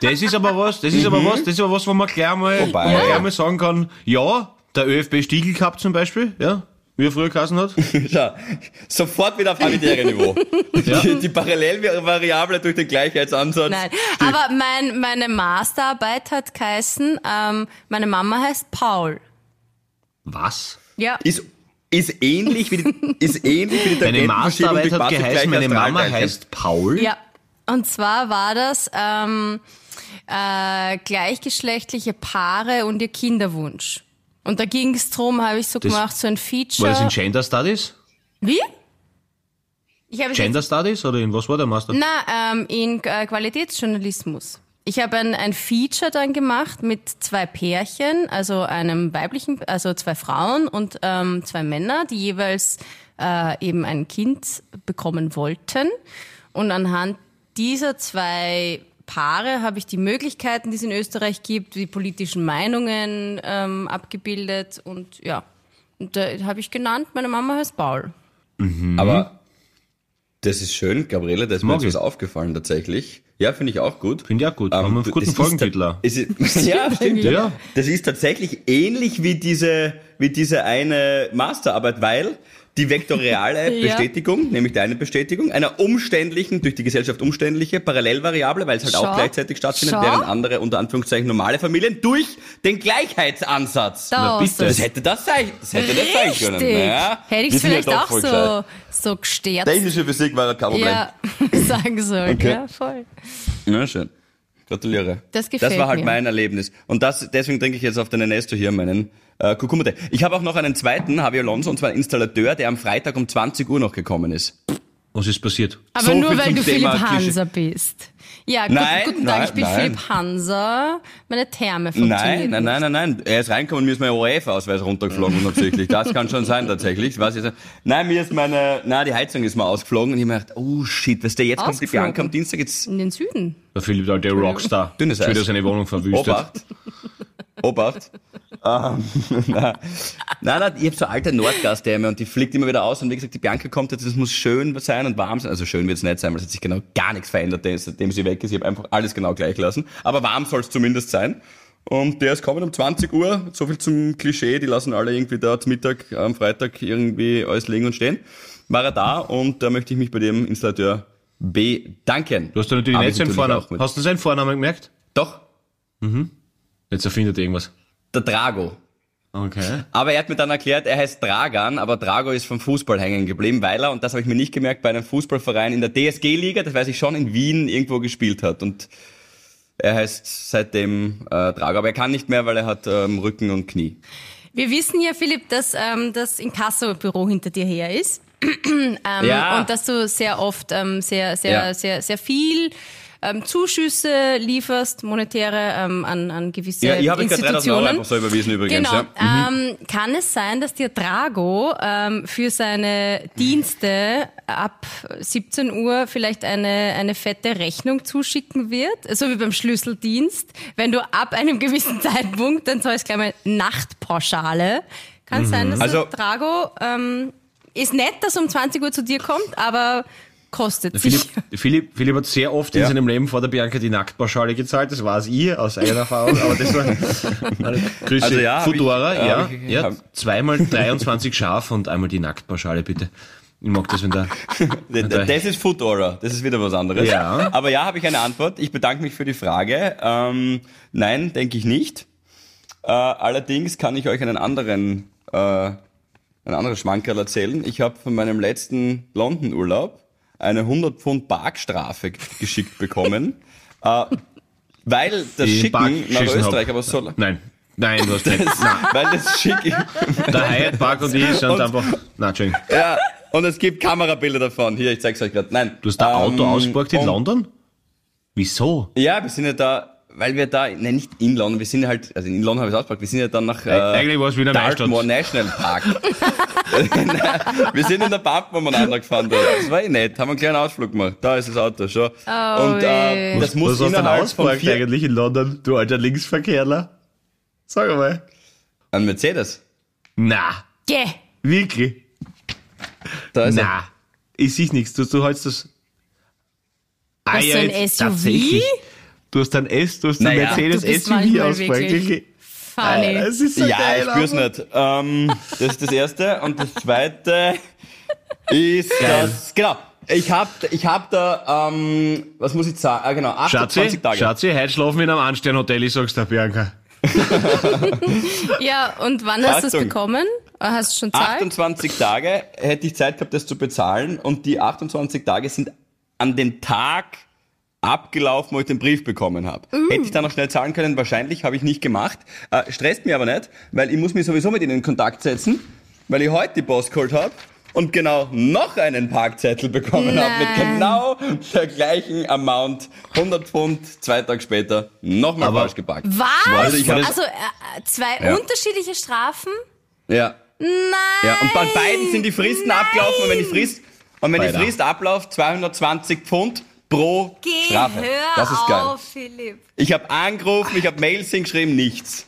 [SPEAKER 3] Das ist aber was, das ist aber was, das ist aber was, wo man gleich mal,
[SPEAKER 4] Wobei-
[SPEAKER 3] wo man gleich mal sagen kann, ja, der ÖFB Stiegel Cup zum Beispiel, ja, wie er früher geheißen hat. (laughs)
[SPEAKER 4] Schau, sofort wieder auf familiäre Niveau. (laughs) Die, die Parallelvariable durch den Gleichheitsansatz.
[SPEAKER 2] Nein,
[SPEAKER 4] stimmt.
[SPEAKER 2] aber mein, meine Masterarbeit hat geheißen, ähm, meine Mama heißt Paul.
[SPEAKER 3] Was?
[SPEAKER 2] Ja.
[SPEAKER 4] Ist, ist ähnlich wie die, (laughs) ist ähnlich wie die
[SPEAKER 3] Deine
[SPEAKER 4] Tangentenverschiebung
[SPEAKER 3] Masterarbeit hat geheißen, meine Mama heißt Paul.
[SPEAKER 2] Ja, und zwar war das ähm, äh, gleichgeschlechtliche Paare und ihr Kinderwunsch. Und da ging es drum, habe ich so
[SPEAKER 3] Das-
[SPEAKER 2] gemacht, so ein Feature.
[SPEAKER 3] War das in Gender Studies?
[SPEAKER 2] Wie? Jetzt-
[SPEAKER 3] Gender Studies oder in was war der Master?
[SPEAKER 2] Na, ähm, in äh, Qualitätsjournalismus. Ich habe ein, ein Feature dann gemacht mit zwei Pärchen, also einem weiblichen, also zwei Frauen und ähm, zwei Männer, die jeweils äh, eben ein Kind bekommen wollten. Und anhand dieser zwei Paare habe ich die Möglichkeiten, die es in Österreich gibt, die politischen Meinungen ähm, abgebildet und ja. Und da habe ich genannt, meine Mama heißt Paul.
[SPEAKER 4] Aber das ist schön, Gabriele, da ist mir
[SPEAKER 3] Mag
[SPEAKER 4] jetzt was
[SPEAKER 3] ich.
[SPEAKER 4] aufgefallen tatsächlich. Ja, finde ich auch gut.
[SPEAKER 3] Finde ich auch gut.
[SPEAKER 4] Ähm,
[SPEAKER 3] Haben wir einen guten auch.
[SPEAKER 4] es ist- (laughs) Ja, stimmt.
[SPEAKER 3] Ja.
[SPEAKER 4] Das ist tatsächlich ähnlich wie diese, wie diese eine Masterarbeit, weil die vektoriale (laughs)
[SPEAKER 2] Ja.
[SPEAKER 4] Bestätigung, nämlich deine Bestätigung, einer umständlichen, durch die Gesellschaft umständliche Parallelvariable, weil es halt auch
[SPEAKER 2] Schau.
[SPEAKER 4] gleichzeitig stattfindet,
[SPEAKER 2] Schau.
[SPEAKER 4] während andere unter Anführungszeichen normale Familien durch den Gleichheitsansatz.
[SPEAKER 2] Da
[SPEAKER 3] Na, bitte.
[SPEAKER 4] Das hätte das sein, das hätte das sein können. Naja,
[SPEAKER 2] Hätte ich
[SPEAKER 4] wir
[SPEAKER 2] es
[SPEAKER 4] sind ja
[SPEAKER 2] vielleicht
[SPEAKER 4] doch
[SPEAKER 2] auch so,
[SPEAKER 4] gescheit.
[SPEAKER 2] so gestärkt.
[SPEAKER 4] Technische Physik war kein Problem.
[SPEAKER 2] ja, (laughs) sagen sollen.
[SPEAKER 4] Okay.
[SPEAKER 2] Ja, voll.
[SPEAKER 4] Ja, schön. Gratuliere.
[SPEAKER 2] Das gefällt
[SPEAKER 4] Das war halt
[SPEAKER 2] mir.
[SPEAKER 4] mein Erlebnis. Und das, deswegen trinke ich jetzt auf den Ernesto hier meinen äh, Kurkuma-Tee. Ich habe auch noch einen zweiten, Javier Alonso, und zwar einen Installateur, der am Freitag um 20 Uhr noch gekommen ist.
[SPEAKER 3] Was ist passiert?
[SPEAKER 2] Aber
[SPEAKER 4] So
[SPEAKER 2] nur weil du Philipp
[SPEAKER 4] Thema Klischee.
[SPEAKER 2] Hanser bist. Ja,
[SPEAKER 4] Nein,
[SPEAKER 2] guten Tag,
[SPEAKER 4] nein,
[SPEAKER 2] ich bin
[SPEAKER 4] nein.
[SPEAKER 2] Philipp Hanser, meine Therme funktioniert
[SPEAKER 4] Nein, nein, nein, nein, nein. Er ist reingekommen, mir ist mein ORF-Ausweis runtergeflogen, unabsichtlich. Das kann schon sein, tatsächlich. Was ist, nein, mir ist meine, nein, die Heizung ist mal ausgeflogen und ich hab mir gedacht, oh shit, weißt du, jetzt kommt die? Bianca am Dienstag, jetzt
[SPEAKER 2] In den Süden.
[SPEAKER 3] Der Philipp, der Rockstar.
[SPEAKER 4] Dünnes
[SPEAKER 3] Schon wieder
[SPEAKER 4] Eis.
[SPEAKER 3] seine Wohnung verwüstet.
[SPEAKER 4] Obacht. Obacht. Ähm, nein, nein, nein, ich habe so alte Nordgastdämme und die fliegt immer wieder aus und wie gesagt, die Bianca kommt jetzt, das muss schön sein und warm sein. Also schön wird es nicht sein, weil es hat sich genau gar nichts verändert, seitdem sie weg ist. Ich habe einfach alles genau gleich lassen. Aber warm soll es zumindest sein. Und der ist kommen um 20 Uhr, so viel zum Klischee, die lassen alle irgendwie da zum Mittag am Freitag irgendwie alles liegen und stehen. War er da und da möchte ich mich bei dem Installateur bedanken.
[SPEAKER 3] Du hast ja natürlich
[SPEAKER 4] Aber
[SPEAKER 3] nicht seinen Vornamen. Hast du seinen Vornamen gemerkt?
[SPEAKER 4] Doch,
[SPEAKER 3] Jetzt erfindet er irgendwas.
[SPEAKER 4] Der Drago.
[SPEAKER 3] Okay.
[SPEAKER 4] Aber er hat mir dann erklärt, er heißt Dragan, aber Drago ist vom Fußball hängen geblieben, weil er, und das habe ich mir nicht gemerkt, bei einem Fußballverein in der DSG-Liga, das weiß ich schon, in Wien irgendwo gespielt hat. Und er heißt seitdem äh, Drago, aber er kann nicht mehr, weil er hat ähm, Rücken und Knie.
[SPEAKER 2] Wir wissen ja, Philipp, dass ähm, das Inkasso-Büro hinter dir her ist. (clears throat) ähm,
[SPEAKER 4] Ja.
[SPEAKER 2] Und dass du sehr oft ähm, sehr, sehr,
[SPEAKER 4] Ja.
[SPEAKER 2] sehr, sehr viel ähm, Zuschüsse lieferst, monetäre ähm, an, an gewisse
[SPEAKER 4] Ja, ich habe gerade 3000 Euro
[SPEAKER 2] Institutionen.
[SPEAKER 4] einfach so überwiesen übrigens.
[SPEAKER 2] Genau.
[SPEAKER 4] Ja.
[SPEAKER 2] Ähm, kann es sein, dass dir Drago ähm, für seine Dienste ab 17 Uhr vielleicht eine, eine fette Rechnung zuschicken wird? So wie beim Schlüsseldienst. Wenn du ab einem gewissen (laughs) Zeitpunkt, dann soll es gleich mal Nachtpauschale. Kann sein, dass
[SPEAKER 4] Also-
[SPEAKER 2] Drago ähm, ist nett, dass um 20 Uhr zu dir kommt, aber kostet
[SPEAKER 3] Philipp,
[SPEAKER 2] sich. (laughs)
[SPEAKER 3] Philipp, Philipp hat sehr oft in
[SPEAKER 4] Ja.
[SPEAKER 3] seinem Leben vor der Bianca die Nacktpauschale gezahlt. Das war es ihr aus eigener Erfahrung. Aber das war (laughs) Grüße.
[SPEAKER 4] Also ja, ich-
[SPEAKER 3] Fudora,
[SPEAKER 4] äh,
[SPEAKER 3] ja.
[SPEAKER 4] ich-
[SPEAKER 3] ja. Zweimal (laughs) 23 Schaf und einmal die Nacktpauschale, bitte. Ich mag das, wenn der.
[SPEAKER 4] D- d- Das ist Food Aura, das ist wieder was anderes.
[SPEAKER 3] Ja.
[SPEAKER 4] Aber ja, habe ich eine Antwort. Ich bedanke mich für die Frage. Ähm, nein, denke ich nicht. Äh, allerdings kann ich euch einen anderen, äh, ein anderes Schmankerl erzählen. Ich habe von meinem letzten London-Urlaub eine 100 Pfund Parkstrafe geschickt bekommen, (laughs) äh, weil das
[SPEAKER 3] die
[SPEAKER 4] Schicken nach Österreich,
[SPEAKER 3] hab.
[SPEAKER 4] aber so,
[SPEAKER 3] Nein. Nein, du hast nicht. Nein.
[SPEAKER 4] weil das Schicken,
[SPEAKER 3] Der Hyatt Park und ich sind
[SPEAKER 4] Und-
[SPEAKER 3] einfach. Nein, Entschuldigung.
[SPEAKER 4] ja, und es gibt Kamerabilder davon. Hier, ich zeig's euch gerade. Nein.
[SPEAKER 3] Du hast ein Auto
[SPEAKER 4] Ähm,
[SPEAKER 3] ausgeborgt in
[SPEAKER 4] und-
[SPEAKER 3] London? Wieso?
[SPEAKER 4] Ja, wir sind ja da, weil wir da, ne, nicht in London, wir sind halt, also in London habe ich es ausgepackt, wir sind ja dann nach äh,
[SPEAKER 3] Eigentlich war es Wiener
[SPEAKER 4] Dartmoor. National Park. (laughs) wir sind in der Park umeinander gefahren da. Das war eh nett, haben einen kleinen Ausflug gemacht. Da ist das Auto schon. Und äh, das muss
[SPEAKER 3] Was hast du denn
[SPEAKER 4] innerhalb von vier...
[SPEAKER 3] eigentlich in London, du alter Linksverkehrler? Sag mal.
[SPEAKER 4] Ein Mercedes.
[SPEAKER 3] Na,
[SPEAKER 2] Geh.
[SPEAKER 3] wirklich?
[SPEAKER 4] Da ist er.
[SPEAKER 3] Na, ich sehe nichts. Du, du hältst das. Ah,
[SPEAKER 2] Was, so ein SUV?
[SPEAKER 3] tatsächlich. Du hast ein S, du hast ein
[SPEAKER 4] Naja.
[SPEAKER 3] Mercedes
[SPEAKER 2] Du bist
[SPEAKER 3] SUV
[SPEAKER 2] manchmal
[SPEAKER 3] ausgefragt.
[SPEAKER 2] wirklich
[SPEAKER 3] Wirklich.
[SPEAKER 2] Funny.
[SPEAKER 3] Das ist so
[SPEAKER 4] ja,
[SPEAKER 3] geil.
[SPEAKER 4] ich spür's
[SPEAKER 3] aber-
[SPEAKER 4] nicht. Ähm, das ist das erste. Und das zweite ist das, genau. Ich hab, ich hab da, ähm, was muss ich sagen? Ah, genau, 28
[SPEAKER 3] Schatzi,
[SPEAKER 4] Tage.
[SPEAKER 3] Schatzi, heute schlafen wir in einem Ansternhotel, ich sag's dir, Bianca. (laughs)
[SPEAKER 2] Ja, und wann hast du es
[SPEAKER 4] Achtung.
[SPEAKER 2] bekommen? Hast du schon Zeit?
[SPEAKER 4] 28 Tage hätte ich Zeit gehabt, das zu bezahlen. Und die 28 Tage sind an den Tag abgelaufen, wo ich den Brief bekommen habe. Hätte ich da noch schnell zahlen können? Wahrscheinlich, habe ich nicht gemacht. Äh, stresst mir aber nicht, weil ich muss mich sowieso mit ihnen in Kontakt setzen, weil ich heute die Boss geholt habe und genau noch einen Parkzettel bekommen habe mit
[SPEAKER 2] Nein.
[SPEAKER 4] genau der gleichen Amount. 100 Pfund, zwei Tage später, nochmal
[SPEAKER 3] Aber-
[SPEAKER 4] falsch geparkt.
[SPEAKER 2] Was?
[SPEAKER 4] Also
[SPEAKER 2] Also äh, zwei
[SPEAKER 4] Ja.
[SPEAKER 2] unterschiedliche Strafen?
[SPEAKER 4] Ja.
[SPEAKER 2] Nein.
[SPEAKER 4] Ja, und bei beiden sind die Fristen abgelaufen und wenn die Frist, und wenn die. Frist abläuft, 220 Pfund pro
[SPEAKER 2] Geh,
[SPEAKER 4] Strafe.
[SPEAKER 2] hör
[SPEAKER 4] das ist geil.
[SPEAKER 2] auf, Philipp.
[SPEAKER 4] Ich habe angerufen, ich habe Mails hingeschrieben, nichts.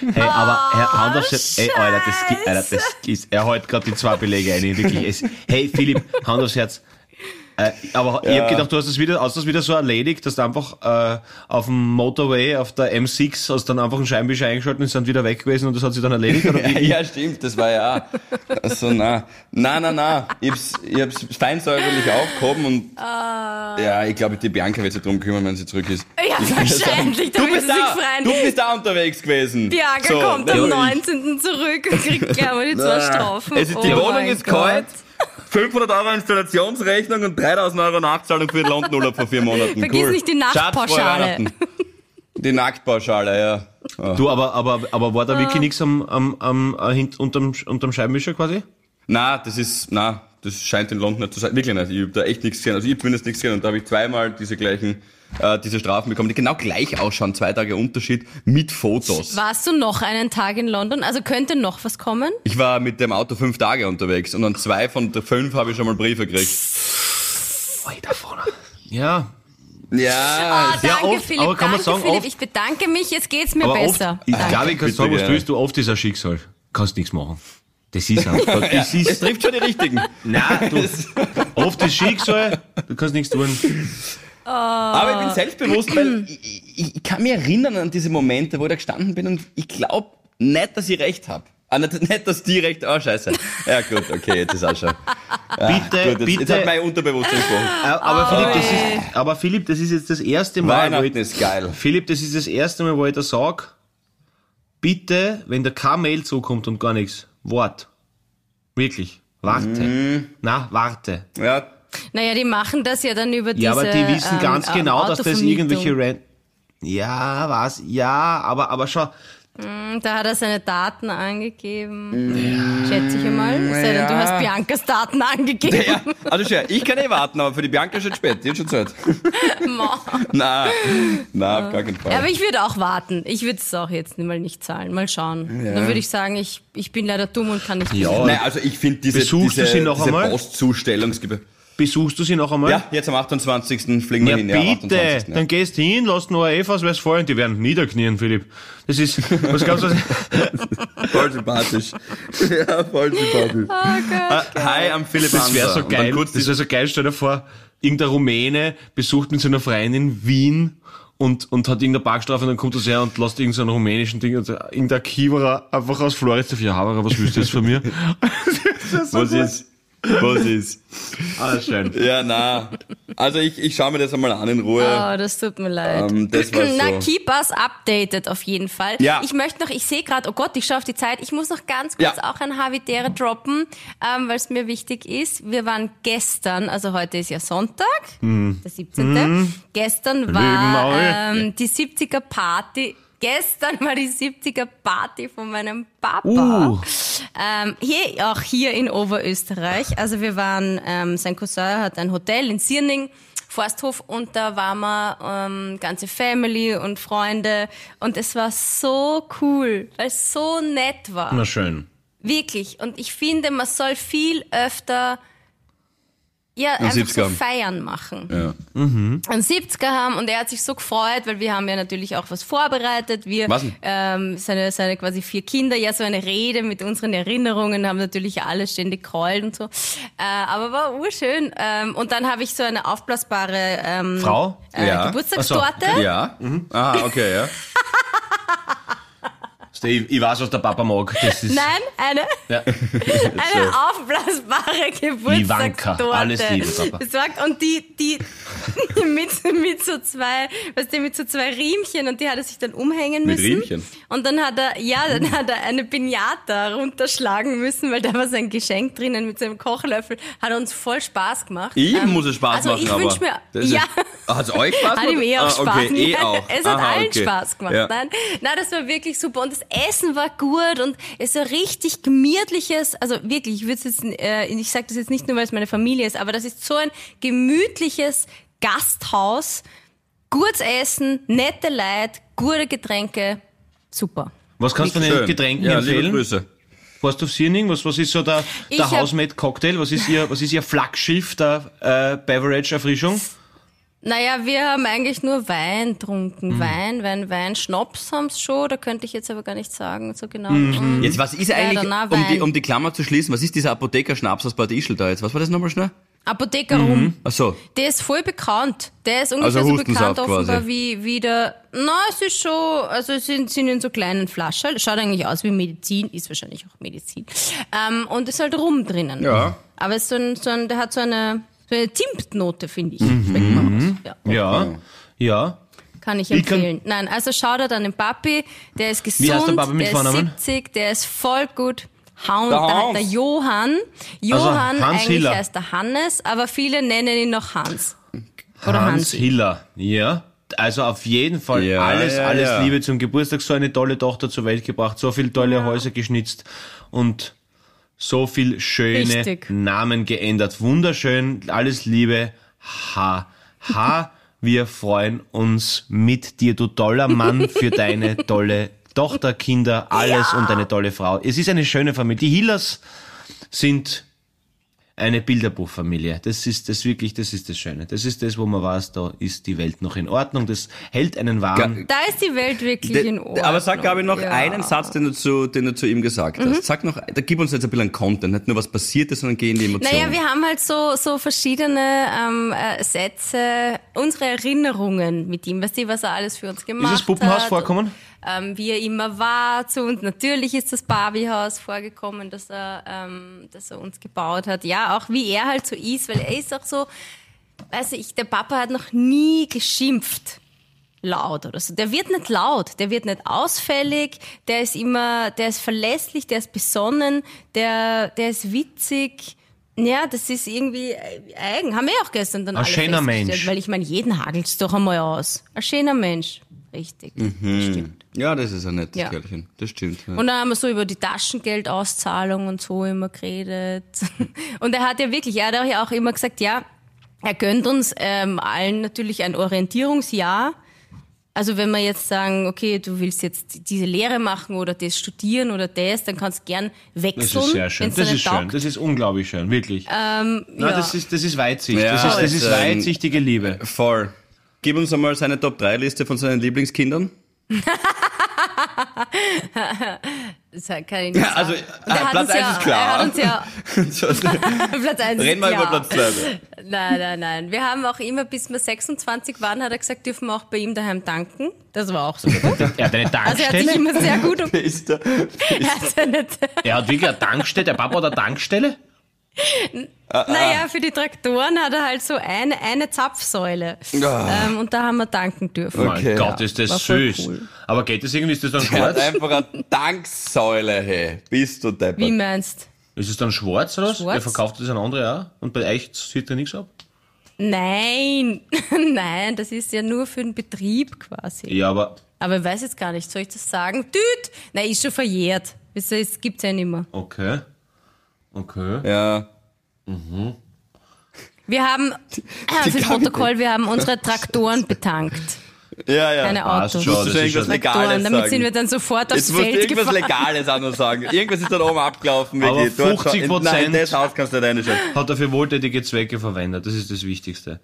[SPEAKER 3] Hey, aber Herr
[SPEAKER 2] Ah,
[SPEAKER 3] Anders, ey, Alter, das, Alter, das ist, er hält gerade die zwei Belege ein, wirklich. Es, hey, Philipp, Hand aufs Herz. Äh, aber ich hab gedacht, du hast das wieder, hast das wieder so erledigt, dass du einfach äh, auf dem Motorway, auf der M6, hast dann einfach einen Scheinwischer eingeschaltet und sind wieder weg gewesen und das hat sich dann erledigt? Oder (laughs)
[SPEAKER 4] Ja,
[SPEAKER 3] wie?
[SPEAKER 4] ja, stimmt, das war ja also na, na, na, na. Ich hab's, ich hab's feinsäuberlich aufgehoben und ja, ich glaube, die Bianca wird sich drum kümmern, wenn sie zurück ist.
[SPEAKER 2] Ja, wahrscheinlich. Da
[SPEAKER 4] Du bist da, du bist da unterwegs gewesen.
[SPEAKER 2] Bianca
[SPEAKER 4] So,
[SPEAKER 2] kommt am
[SPEAKER 4] nur ich.
[SPEAKER 2] 19. zurück und kriegt gleich mal die zwei Strafen.
[SPEAKER 4] Es ist, die
[SPEAKER 2] Oh
[SPEAKER 4] Wohnung ist
[SPEAKER 2] Gott.
[SPEAKER 4] Kalt. 500 Euro Installationsrechnung und 3000 Euro Nachzahlung für den London-Urlaub vor vier (laughs) Monaten.
[SPEAKER 2] Vergiss
[SPEAKER 4] cool.
[SPEAKER 2] nicht die Nachtpauschale. (laughs)
[SPEAKER 4] Die Nacktpauschale, ja. Oh.
[SPEAKER 3] Du, aber, aber, aber war da
[SPEAKER 2] Ah.
[SPEAKER 3] wirklich nichts am, am, am, äh, unterm, unterm Scheinwischer quasi?
[SPEAKER 4] Na, das ist, na, das scheint in London nicht zu sein. Wirklich nicht. Ich hab da echt nichts gesehen. Also ich hab zumindest nichts gesehen und da habe ich zweimal diese gleichen, äh, diese Strafen bekommen, die genau gleich ausschauen. Zwei Tage Unterschied mit Fotos.
[SPEAKER 2] Warst du noch einen Tag in London? Also könnte noch was kommen?
[SPEAKER 4] Ich war mit dem Auto fünf Tage unterwegs und an zwei von der fünf habe ich schon mal Briefe gekriegt.
[SPEAKER 3] Alter, vorne. Ja,
[SPEAKER 4] Ja,
[SPEAKER 2] Ah,
[SPEAKER 3] Ja,
[SPEAKER 2] danke,
[SPEAKER 3] oft,
[SPEAKER 2] Philipp.
[SPEAKER 3] aber kann man
[SPEAKER 2] danke,
[SPEAKER 3] sagen,
[SPEAKER 2] Philipp.
[SPEAKER 3] oft-
[SPEAKER 2] ich bedanke mich. Jetzt geht's mir
[SPEAKER 3] aber
[SPEAKER 2] besser.
[SPEAKER 3] oft, ich
[SPEAKER 2] Danke.
[SPEAKER 3] glaube, ich kann sagen, was du willst, du oft ist ein Schicksal. Kannst nichts machen. Das ist einfach. (laughs) Das
[SPEAKER 4] es
[SPEAKER 3] ist,
[SPEAKER 4] trifft schon die richtigen.
[SPEAKER 3] nein, du, oft ist Schicksal, du kannst nichts tun.
[SPEAKER 4] Aber ich bin selbstbewusst, weil ich, ich, ich kann mich erinnern an diese Momente, wo ich da gestanden bin und ich glaube nicht, dass ich recht habe. Ah, nicht, nicht, dass die recht... Oh, scheiße. Ja gut, okay, jetzt ist auch schon. Ja,
[SPEAKER 3] Bitte,
[SPEAKER 4] gut, jetzt,
[SPEAKER 3] bitte.
[SPEAKER 4] Jetzt hat mein Unterbewusstsein gesprochen.
[SPEAKER 3] Aber, Philipp, das ist, aber Philipp, das ist jetzt das erste Mal, wo
[SPEAKER 4] Weihnachten
[SPEAKER 3] ich,
[SPEAKER 4] ist geil.
[SPEAKER 3] Philipp, das ist das erste Mal, wo ich da sag, bitte, wenn da kein Mail zukommt und gar nichts, wart. Wirklich. Warte. Na, warte.
[SPEAKER 4] Ja,
[SPEAKER 2] Naja, die machen das ja dann über diese
[SPEAKER 3] Ja, aber die wissen
[SPEAKER 2] ähm,
[SPEAKER 3] ganz
[SPEAKER 2] ähm,
[SPEAKER 3] genau, dass das irgendwelche Rent. Ja, was? Ja, aber, aber schau.
[SPEAKER 2] Da hat er seine Daten angegeben. Schätze ich einmal. Es sei denn, du
[SPEAKER 4] Ja.
[SPEAKER 2] hast Biancas Daten angegeben.
[SPEAKER 4] ja, also schön, ich kann eh warten, aber für die Bianca ist schon spät, die hat schon Zeit. (laughs) na, na, auf gar keinen Fall.
[SPEAKER 2] Ja, aber ich würde auch warten. Ich würde es auch jetzt mal nicht zahlen. Mal schauen. Dann würde ich sagen, ich, ich bin leider dumm und kann nicht.
[SPEAKER 3] Ja,
[SPEAKER 4] Nein, also ich finde diese,
[SPEAKER 3] Besuchst
[SPEAKER 4] diese, diese? Postzustellungsgebühr.
[SPEAKER 3] Besuchst du sie noch einmal?
[SPEAKER 4] Ja, jetzt am 28. fliegen wir
[SPEAKER 3] Ja,
[SPEAKER 4] hin. Ja,
[SPEAKER 3] bitte,
[SPEAKER 4] 28. Ja.
[SPEAKER 3] dann gehst hin, lass nur ein was fallen, die werden niederknien, Philipp. Das ist, was glaubst du?
[SPEAKER 4] Voll sympathisch. ja, voll sympathisch. Äh, hi, am Philipp
[SPEAKER 3] Das wäre so geil.
[SPEAKER 4] kurz
[SPEAKER 3] Das wäre so geil. Stell dir vor, irgendein Rumäne besucht mit seiner Freundin Wien und, und hat irgendeine Parkstrafe und dann kommt das her und lässt irgendeinen rumänischen Ding, und irgendein Kiewerer einfach aus Floridsdorf, ja, Haberer, was willst du jetzt von mir? (laughs) (laughs)
[SPEAKER 4] Was ist? Was ist?
[SPEAKER 3] Ah, schön.
[SPEAKER 4] Ja, na. Also ich, ich schaue mir das einmal an in Ruhe.
[SPEAKER 2] Oh, das tut mir leid.
[SPEAKER 4] Ähm, das war
[SPEAKER 2] Na,
[SPEAKER 4] so.
[SPEAKER 2] keep us updated auf jeden Fall.
[SPEAKER 4] Ja.
[SPEAKER 2] Ich möchte noch, ich sehe gerade, oh Gott, ich schaue auf die Zeit. Ich muss noch ganz kurz
[SPEAKER 4] Ja.
[SPEAKER 2] auch ein Havidere droppen, ähm, weil es mir wichtig ist. Wir waren gestern, also heute ist ja Sonntag, der 17. Gestern war ähm, die 70er Party gestern war die 70er Party von meinem Papa.
[SPEAKER 3] Uh.
[SPEAKER 2] Ähm, hier, auch hier in Oberösterreich. Also wir waren, ähm, sein Cousin hat ein Hotel in Sierning. Forsthof und da waren wir ähm, ganze Family und Freunde und es war so cool, weil es so nett war.
[SPEAKER 3] Na schön.
[SPEAKER 2] Wirklich. Und ich finde, man soll viel öfter ja, einfach
[SPEAKER 4] 70er
[SPEAKER 2] so
[SPEAKER 4] haben.
[SPEAKER 2] Feiern machen.
[SPEAKER 4] Ja.
[SPEAKER 2] Einen 70er haben und er hat sich so gefreut, weil wir haben ja natürlich auch was vorbereitet. Wir,
[SPEAKER 4] Was
[SPEAKER 2] ähm, seine, seine quasi vier Kinder, ja, so eine Rede mit unseren Erinnerungen, haben natürlich alle ständig geheult und so. Äh, aber war urschön. Ähm, und dann habe ich so eine aufblasbare ähm,
[SPEAKER 3] Frau?
[SPEAKER 2] äh,
[SPEAKER 4] Ja.
[SPEAKER 2] Geburtstagstorte.
[SPEAKER 4] Ja. Aha, okay, ja. (laughs)
[SPEAKER 3] Ich, ich weiß, was der Papa mag.
[SPEAKER 2] Nein, eine,
[SPEAKER 3] Ja. (laughs)
[SPEAKER 2] eine aufblasbare Geburtstagstorte.
[SPEAKER 3] Alles Liebe, Papa.
[SPEAKER 2] und die, die (laughs) mit, mit so zwei, weißt du, mit so zwei Riemchen und die hat er sich dann umhängen
[SPEAKER 4] Mit
[SPEAKER 2] müssen.
[SPEAKER 4] Riemchen?
[SPEAKER 2] Und dann hat er, ja, dann hat er eine Pinata runterschlagen müssen, weil da war sein Geschenk drinnen mit seinem Kochlöffel. Hat uns voll Spaß gemacht.
[SPEAKER 4] Ihm
[SPEAKER 2] Ähm,
[SPEAKER 4] muss es Spaß
[SPEAKER 2] also
[SPEAKER 4] machen,
[SPEAKER 2] ich
[SPEAKER 4] aber.
[SPEAKER 2] wünsch mir, ja.
[SPEAKER 4] Hat es euch Spaß
[SPEAKER 2] Hat ihm eh auch
[SPEAKER 4] Ah,
[SPEAKER 2] Spaß
[SPEAKER 4] okay, eh
[SPEAKER 2] gemacht.
[SPEAKER 4] auch.
[SPEAKER 2] Es hat
[SPEAKER 4] Aha,
[SPEAKER 2] allen
[SPEAKER 4] okay.
[SPEAKER 2] Spaß gemacht.
[SPEAKER 4] Ja.
[SPEAKER 2] Nein, nein, das war wirklich super. Und das Essen war gut und es war richtig gemütliches, also wirklich, ich würde jetzt, äh, ich sage das jetzt nicht nur, weil es meine Familie ist, aber das ist so ein gemütliches Gasthaus. Gutes Essen, nette Leute, gute Getränke, super.
[SPEAKER 3] Was kannst du von den. Getränken
[SPEAKER 4] ja, liebe
[SPEAKER 3] empfehlen?
[SPEAKER 4] Grüße.
[SPEAKER 3] Fährst du auf Sierning? Was, was ist so der, der
[SPEAKER 2] hab-
[SPEAKER 3] Housemade Cocktail? Was ist ihr, was ist ihr Flaggschiff der äh, Beverage Erfrischung?
[SPEAKER 2] Naja, wir haben eigentlich nur Wein getrunken.
[SPEAKER 4] Mhm.
[SPEAKER 2] Wein, Wein, Wein. Schnaps haben's schon, da könnte ich jetzt aber gar nicht sagen, so genau. Mm.
[SPEAKER 4] Jetzt, was ist
[SPEAKER 2] Ja,
[SPEAKER 4] eigentlich,
[SPEAKER 2] danach
[SPEAKER 4] um die, um die Klammer zu schließen, was ist dieser Apothekerschnaps aus Bad Ischl da jetzt? Was war das nochmal schnell?
[SPEAKER 2] Apotheker rum.
[SPEAKER 4] Ach so.
[SPEAKER 2] Der ist voll bekannt. Der ist ungefähr
[SPEAKER 4] Also
[SPEAKER 2] so bekannt offenbar
[SPEAKER 4] quasi.
[SPEAKER 2] wie, wie der, na, es ist schon, also es sind, sind in so kleinen Flaschen. Schaut eigentlich aus wie Medizin, ist wahrscheinlich auch Medizin. Ähm, und ist halt rum drinnen.
[SPEAKER 4] Ja.
[SPEAKER 2] Aber es ist so ein, so ein, der hat so eine, so eine Zimtnote, finde ich. Aus. Ja.
[SPEAKER 3] Ja, ja.
[SPEAKER 2] Kann ich
[SPEAKER 3] Ich kann-
[SPEAKER 2] empfehlen. Nein, also schaut an den Papi, der ist gesund,
[SPEAKER 3] Wie heißt der Papi mit
[SPEAKER 2] der
[SPEAKER 3] Vornamen?
[SPEAKER 2] ist 70, der ist voll gut. Haun,
[SPEAKER 4] Der
[SPEAKER 2] der,
[SPEAKER 4] Hans.
[SPEAKER 2] der Johann. Johann,
[SPEAKER 3] Hans
[SPEAKER 2] eigentlich
[SPEAKER 3] Hiller.
[SPEAKER 2] heißt er Hannes, aber viele nennen ihn noch Hans. Oder
[SPEAKER 3] Hans
[SPEAKER 2] Hansi.
[SPEAKER 3] Hiller, ja. Also auf jeden Fall
[SPEAKER 4] Ja,
[SPEAKER 3] alles,
[SPEAKER 4] ja,
[SPEAKER 3] alles
[SPEAKER 4] ja.
[SPEAKER 3] Liebe zum Geburtstag. So eine tolle Tochter zur Welt gebracht, so viele tolle Häuser geschnitzt und so viel schöne
[SPEAKER 2] Richtig.
[SPEAKER 3] Namen geändert. Wunderschön, alles Liebe. Ha, ha, wir freuen uns mit dir, du toller Mann, für deine tolle Tochter, Kinder, alles und eine tolle Frau. Es ist eine schöne Familie. Die Hillers sind eine Bilderbuchfamilie. Das ist das wirklich, das ist das Schöne. Das ist das, wo man weiß, da ist die Welt noch in Ordnung. Das hält einen warm.
[SPEAKER 2] Da ist die Welt wirklich
[SPEAKER 4] De-
[SPEAKER 2] in Ordnung.
[SPEAKER 4] aber sag, Gabi, noch
[SPEAKER 2] ja.
[SPEAKER 4] einen Satz, den du, zu, den du zu ihm gesagt hast. Sag noch, da gib uns jetzt ein bisschen Content, nicht nur was passiert ist, sondern geh in die Emotionen.
[SPEAKER 2] Naja, wir haben halt so, so verschiedene ähm, äh, Sätze, unsere Erinnerungen mit ihm, weißt du, was er alles für uns gemacht
[SPEAKER 3] Ist das Puppenhaus
[SPEAKER 2] hat.
[SPEAKER 3] vorkommen?
[SPEAKER 2] Ähm, wie er immer war zu uns. Natürlich ist das Barbiehaus vorgekommen, dass er, ähm, dass er uns gebaut hat. Ja, auch wie er halt so ist, weil er ist auch so, weiß ich, der Papa hat noch nie geschimpft laut oder so. Der wird nicht laut, der wird nicht ausfällig, der ist immer, der ist verlässlich, der ist besonnen, der, der ist witzig. Ja, das ist irgendwie äh, eigen. Haben wir auch gestern dann
[SPEAKER 3] Ein
[SPEAKER 2] alle
[SPEAKER 3] schöner
[SPEAKER 2] festgestellt,
[SPEAKER 3] Mensch.
[SPEAKER 2] Weil ich meine, jeden hagelt's doch einmal aus. Ein schöner Mensch. Richtig. Stimmt.
[SPEAKER 4] ja, das ist ein nettes
[SPEAKER 2] Ja.
[SPEAKER 4] Kerlchen. Das stimmt. Ja.
[SPEAKER 2] Und dann haben wir so über die Taschengeldauszahlung und so immer geredet. (laughs) Und er hat ja wirklich, er hat ja auch immer gesagt, ja, er gönnt uns ähm, allen natürlich ein Orientierungsjahr. Also wenn wir jetzt sagen, okay, du willst jetzt diese Lehre machen oder das studieren oder das, dann kannst du gern wechseln.
[SPEAKER 3] Das ist sehr schön. Das ist schön. Das ist unglaublich schön, wirklich.
[SPEAKER 2] Ähm,
[SPEAKER 3] Na,
[SPEAKER 2] ja.
[SPEAKER 3] das ist, das ist Weitsicht.
[SPEAKER 4] Ja,
[SPEAKER 3] das ist, das
[SPEAKER 4] das
[SPEAKER 3] ist
[SPEAKER 4] ist, ähm,
[SPEAKER 3] weitsichtige Liebe.
[SPEAKER 4] Voll. Gib uns einmal seine Top-3-Liste von seinen Lieblingskindern. (laughs)
[SPEAKER 2] das kann ich nicht
[SPEAKER 4] Also,
[SPEAKER 2] sagen. Und er
[SPEAKER 4] ah, Platz
[SPEAKER 2] uns ja,
[SPEAKER 4] eins ist klar.
[SPEAKER 2] Er hat uns ja, (laughs) Platz eins
[SPEAKER 4] Reden wir
[SPEAKER 2] ist
[SPEAKER 4] über. Platz 2. (laughs)
[SPEAKER 2] Nein, nein, nein. Wir haben auch immer, bis wir 26 waren, hat er gesagt, dürfen wir auch bei ihm daheim danken. Das war auch so gut.
[SPEAKER 3] Er hat eine
[SPEAKER 2] Also er hat sich
[SPEAKER 3] Tankstelle.
[SPEAKER 2] immer sehr gut um...
[SPEAKER 4] Ist der,
[SPEAKER 2] Er hat ja nicht,
[SPEAKER 3] Er hat wirklich eine Tankstelle. Der Papa hat eine Tankstelle.
[SPEAKER 2] Naja, für die Traktoren hat er halt so eine, eine Zapfsäule.
[SPEAKER 4] Ah.
[SPEAKER 2] Ähm, und da haben wir danken dürfen.
[SPEAKER 4] Okay.
[SPEAKER 3] Mein Gott, ist das süß.
[SPEAKER 2] cool.
[SPEAKER 3] Aber geht das irgendwie, ist das dann
[SPEAKER 4] der hat
[SPEAKER 3] schwarz?
[SPEAKER 4] einfach eine Tanksäule, hey. Bist du deppert.
[SPEAKER 2] Wie meinst
[SPEAKER 3] Ist es dann schwarz oder was?
[SPEAKER 2] Schwarz.
[SPEAKER 3] Der verkauft das an andere auch. Und bei euch sieht er nichts ab?
[SPEAKER 2] Nein, (laughs) nein, das ist ja nur für den Betrieb quasi.
[SPEAKER 3] Ja, aber
[SPEAKER 2] Aber ich weiß jetzt gar nicht, soll ich das sagen? Düt! Nein, ist schon verjährt. Es, es gibt's ja nicht mehr.
[SPEAKER 3] Okay. Okay.
[SPEAKER 4] Ja.
[SPEAKER 2] Wir haben, äh, fürs
[SPEAKER 4] Gabi-
[SPEAKER 2] Protokoll, wir haben unsere Traktoren betankt.
[SPEAKER 4] Ja, ja.
[SPEAKER 2] Keine Autos.
[SPEAKER 3] schon. Das ist
[SPEAKER 4] irgendwas
[SPEAKER 3] schon-
[SPEAKER 4] Legales
[SPEAKER 2] Traktoren. Damit
[SPEAKER 4] sagen.
[SPEAKER 2] sind wir dann sofort aufs
[SPEAKER 4] Jetzt musst du
[SPEAKER 2] Feld
[SPEAKER 4] irgendwas
[SPEAKER 2] gefahren.
[SPEAKER 4] Legales auch noch sagen. Irgendwas ist dann oben abgelaufen.
[SPEAKER 3] Aber.
[SPEAKER 4] Dort-
[SPEAKER 3] 50%
[SPEAKER 4] Nein, das Haus kannst du nicht reinschauen.
[SPEAKER 3] Hat er für wohltätige Zwecke verwendet. Das ist das Wichtigste.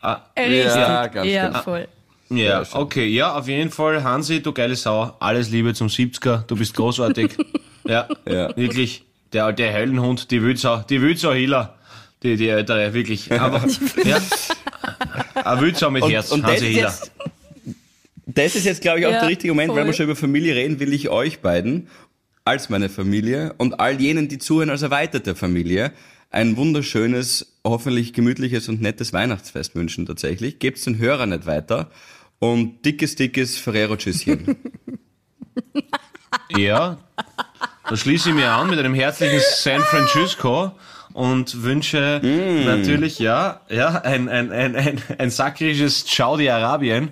[SPEAKER 3] Ah,
[SPEAKER 2] Richtig.
[SPEAKER 4] Ja, ganz
[SPEAKER 2] ja,
[SPEAKER 4] genau.
[SPEAKER 2] voll.
[SPEAKER 3] ja, okay. Ja, auf jeden Fall. Hansi, du geile Sau. Alles Liebe zum 70er. Du bist großartig. (laughs) ja,
[SPEAKER 4] Ja.
[SPEAKER 3] wirklich. Der alte Höllenhund, die Wildsau, die Wildsau Hiller. Die, die ältere, wirklich. (laughs) Einfach, ja. Ein Wildsau mit
[SPEAKER 4] Und,
[SPEAKER 3] Herz,
[SPEAKER 4] und das,
[SPEAKER 3] Hansi
[SPEAKER 4] ist
[SPEAKER 3] Hiller.
[SPEAKER 4] jetzt, das ist jetzt, glaube ich, auch
[SPEAKER 2] Ja,
[SPEAKER 4] der richtige Moment,
[SPEAKER 2] voll.
[SPEAKER 4] weil wir schon über Familie reden, will ich euch beiden als meine Familie und all jenen, die zuhören, als erweiterte Familie, ein wunderschönes, hoffentlich gemütliches und nettes Weihnachtsfest wünschen tatsächlich. Gebt's den Hörern nicht weiter und dickes, dickes Ferrero-Tschüsschen. (laughs)
[SPEAKER 3] Ja, da schließe ich mir an mit einem herzlichen San Francisco und wünsche natürlich, ja, ja, ein, ein, ein, ein, ein sakrisches Saudi-Arabien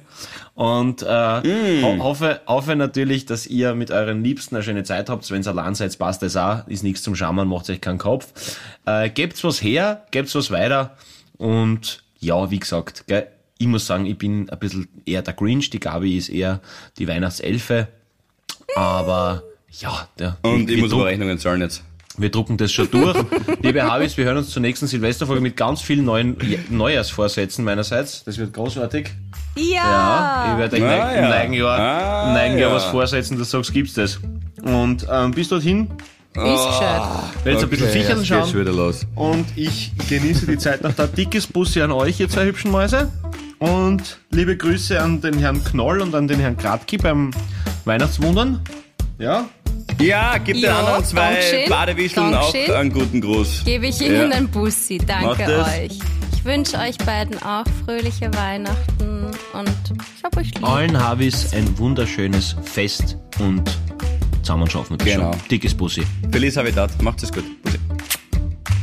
[SPEAKER 3] und äh, ho hoffe, hoffe natürlich, dass ihr mit euren Liebsten eine schöne Zeit habt. Wenn ihr allein seid, passt das auch, ist nichts zum Schammern, macht euch keinen Kopf. Äh, gebt's was her, gebt's was weiter und ja, wie gesagt, gell, ich muss sagen, ich bin ein bisschen eher der Grinch, die Gabi ist eher die Weihnachtselfe. Aber ja, der,
[SPEAKER 4] Und ich muss aber Rechnungen zahlen jetzt.
[SPEAKER 3] wir drucken das schon durch. (laughs) Liebe Habis, wir hören uns zur nächsten Silvesterfolge mit ganz vielen neuen Neujahrsvorsätzen meinerseits. Das wird großartig. Ja, ich werde euch
[SPEAKER 4] Ah,
[SPEAKER 3] im
[SPEAKER 4] ja.
[SPEAKER 3] neuen Jahr,
[SPEAKER 4] Ah,
[SPEAKER 3] im neuen Jahr
[SPEAKER 4] ja.
[SPEAKER 3] was vorsetzen, das sagst, gibt's das. Und ähm, bis dorthin,
[SPEAKER 2] Ist gescheit.
[SPEAKER 3] werde jetzt ein bisschen Fichern schauen.
[SPEAKER 4] wieder los.
[SPEAKER 3] Und ich genieße die Zeit noch da. Dickes Bussi an euch, ihr zwei hübschen Mäuse. Und liebe Grüße an den Herrn Knoll und an den Herrn Kratki beim Weihnachtswundern. Ja,
[SPEAKER 4] Ja, gib den anderen zwei
[SPEAKER 2] Dankeschön.
[SPEAKER 4] Badewischeln auch
[SPEAKER 2] Dankeschön.
[SPEAKER 4] einen guten Gruß.
[SPEAKER 2] Gebe ich Ihnen
[SPEAKER 4] Ja.
[SPEAKER 2] ein Bussi. Danke euch. Ich wünsche euch beiden auch fröhliche Weihnachten und ich hab euch lieb.
[SPEAKER 3] allen Habis ein wunderschönes Fest und zusammen schaffen wir das
[SPEAKER 4] Genau.
[SPEAKER 3] schon. Dickes Bussi.
[SPEAKER 4] Feliz Habitat. Macht es gut. Bussi.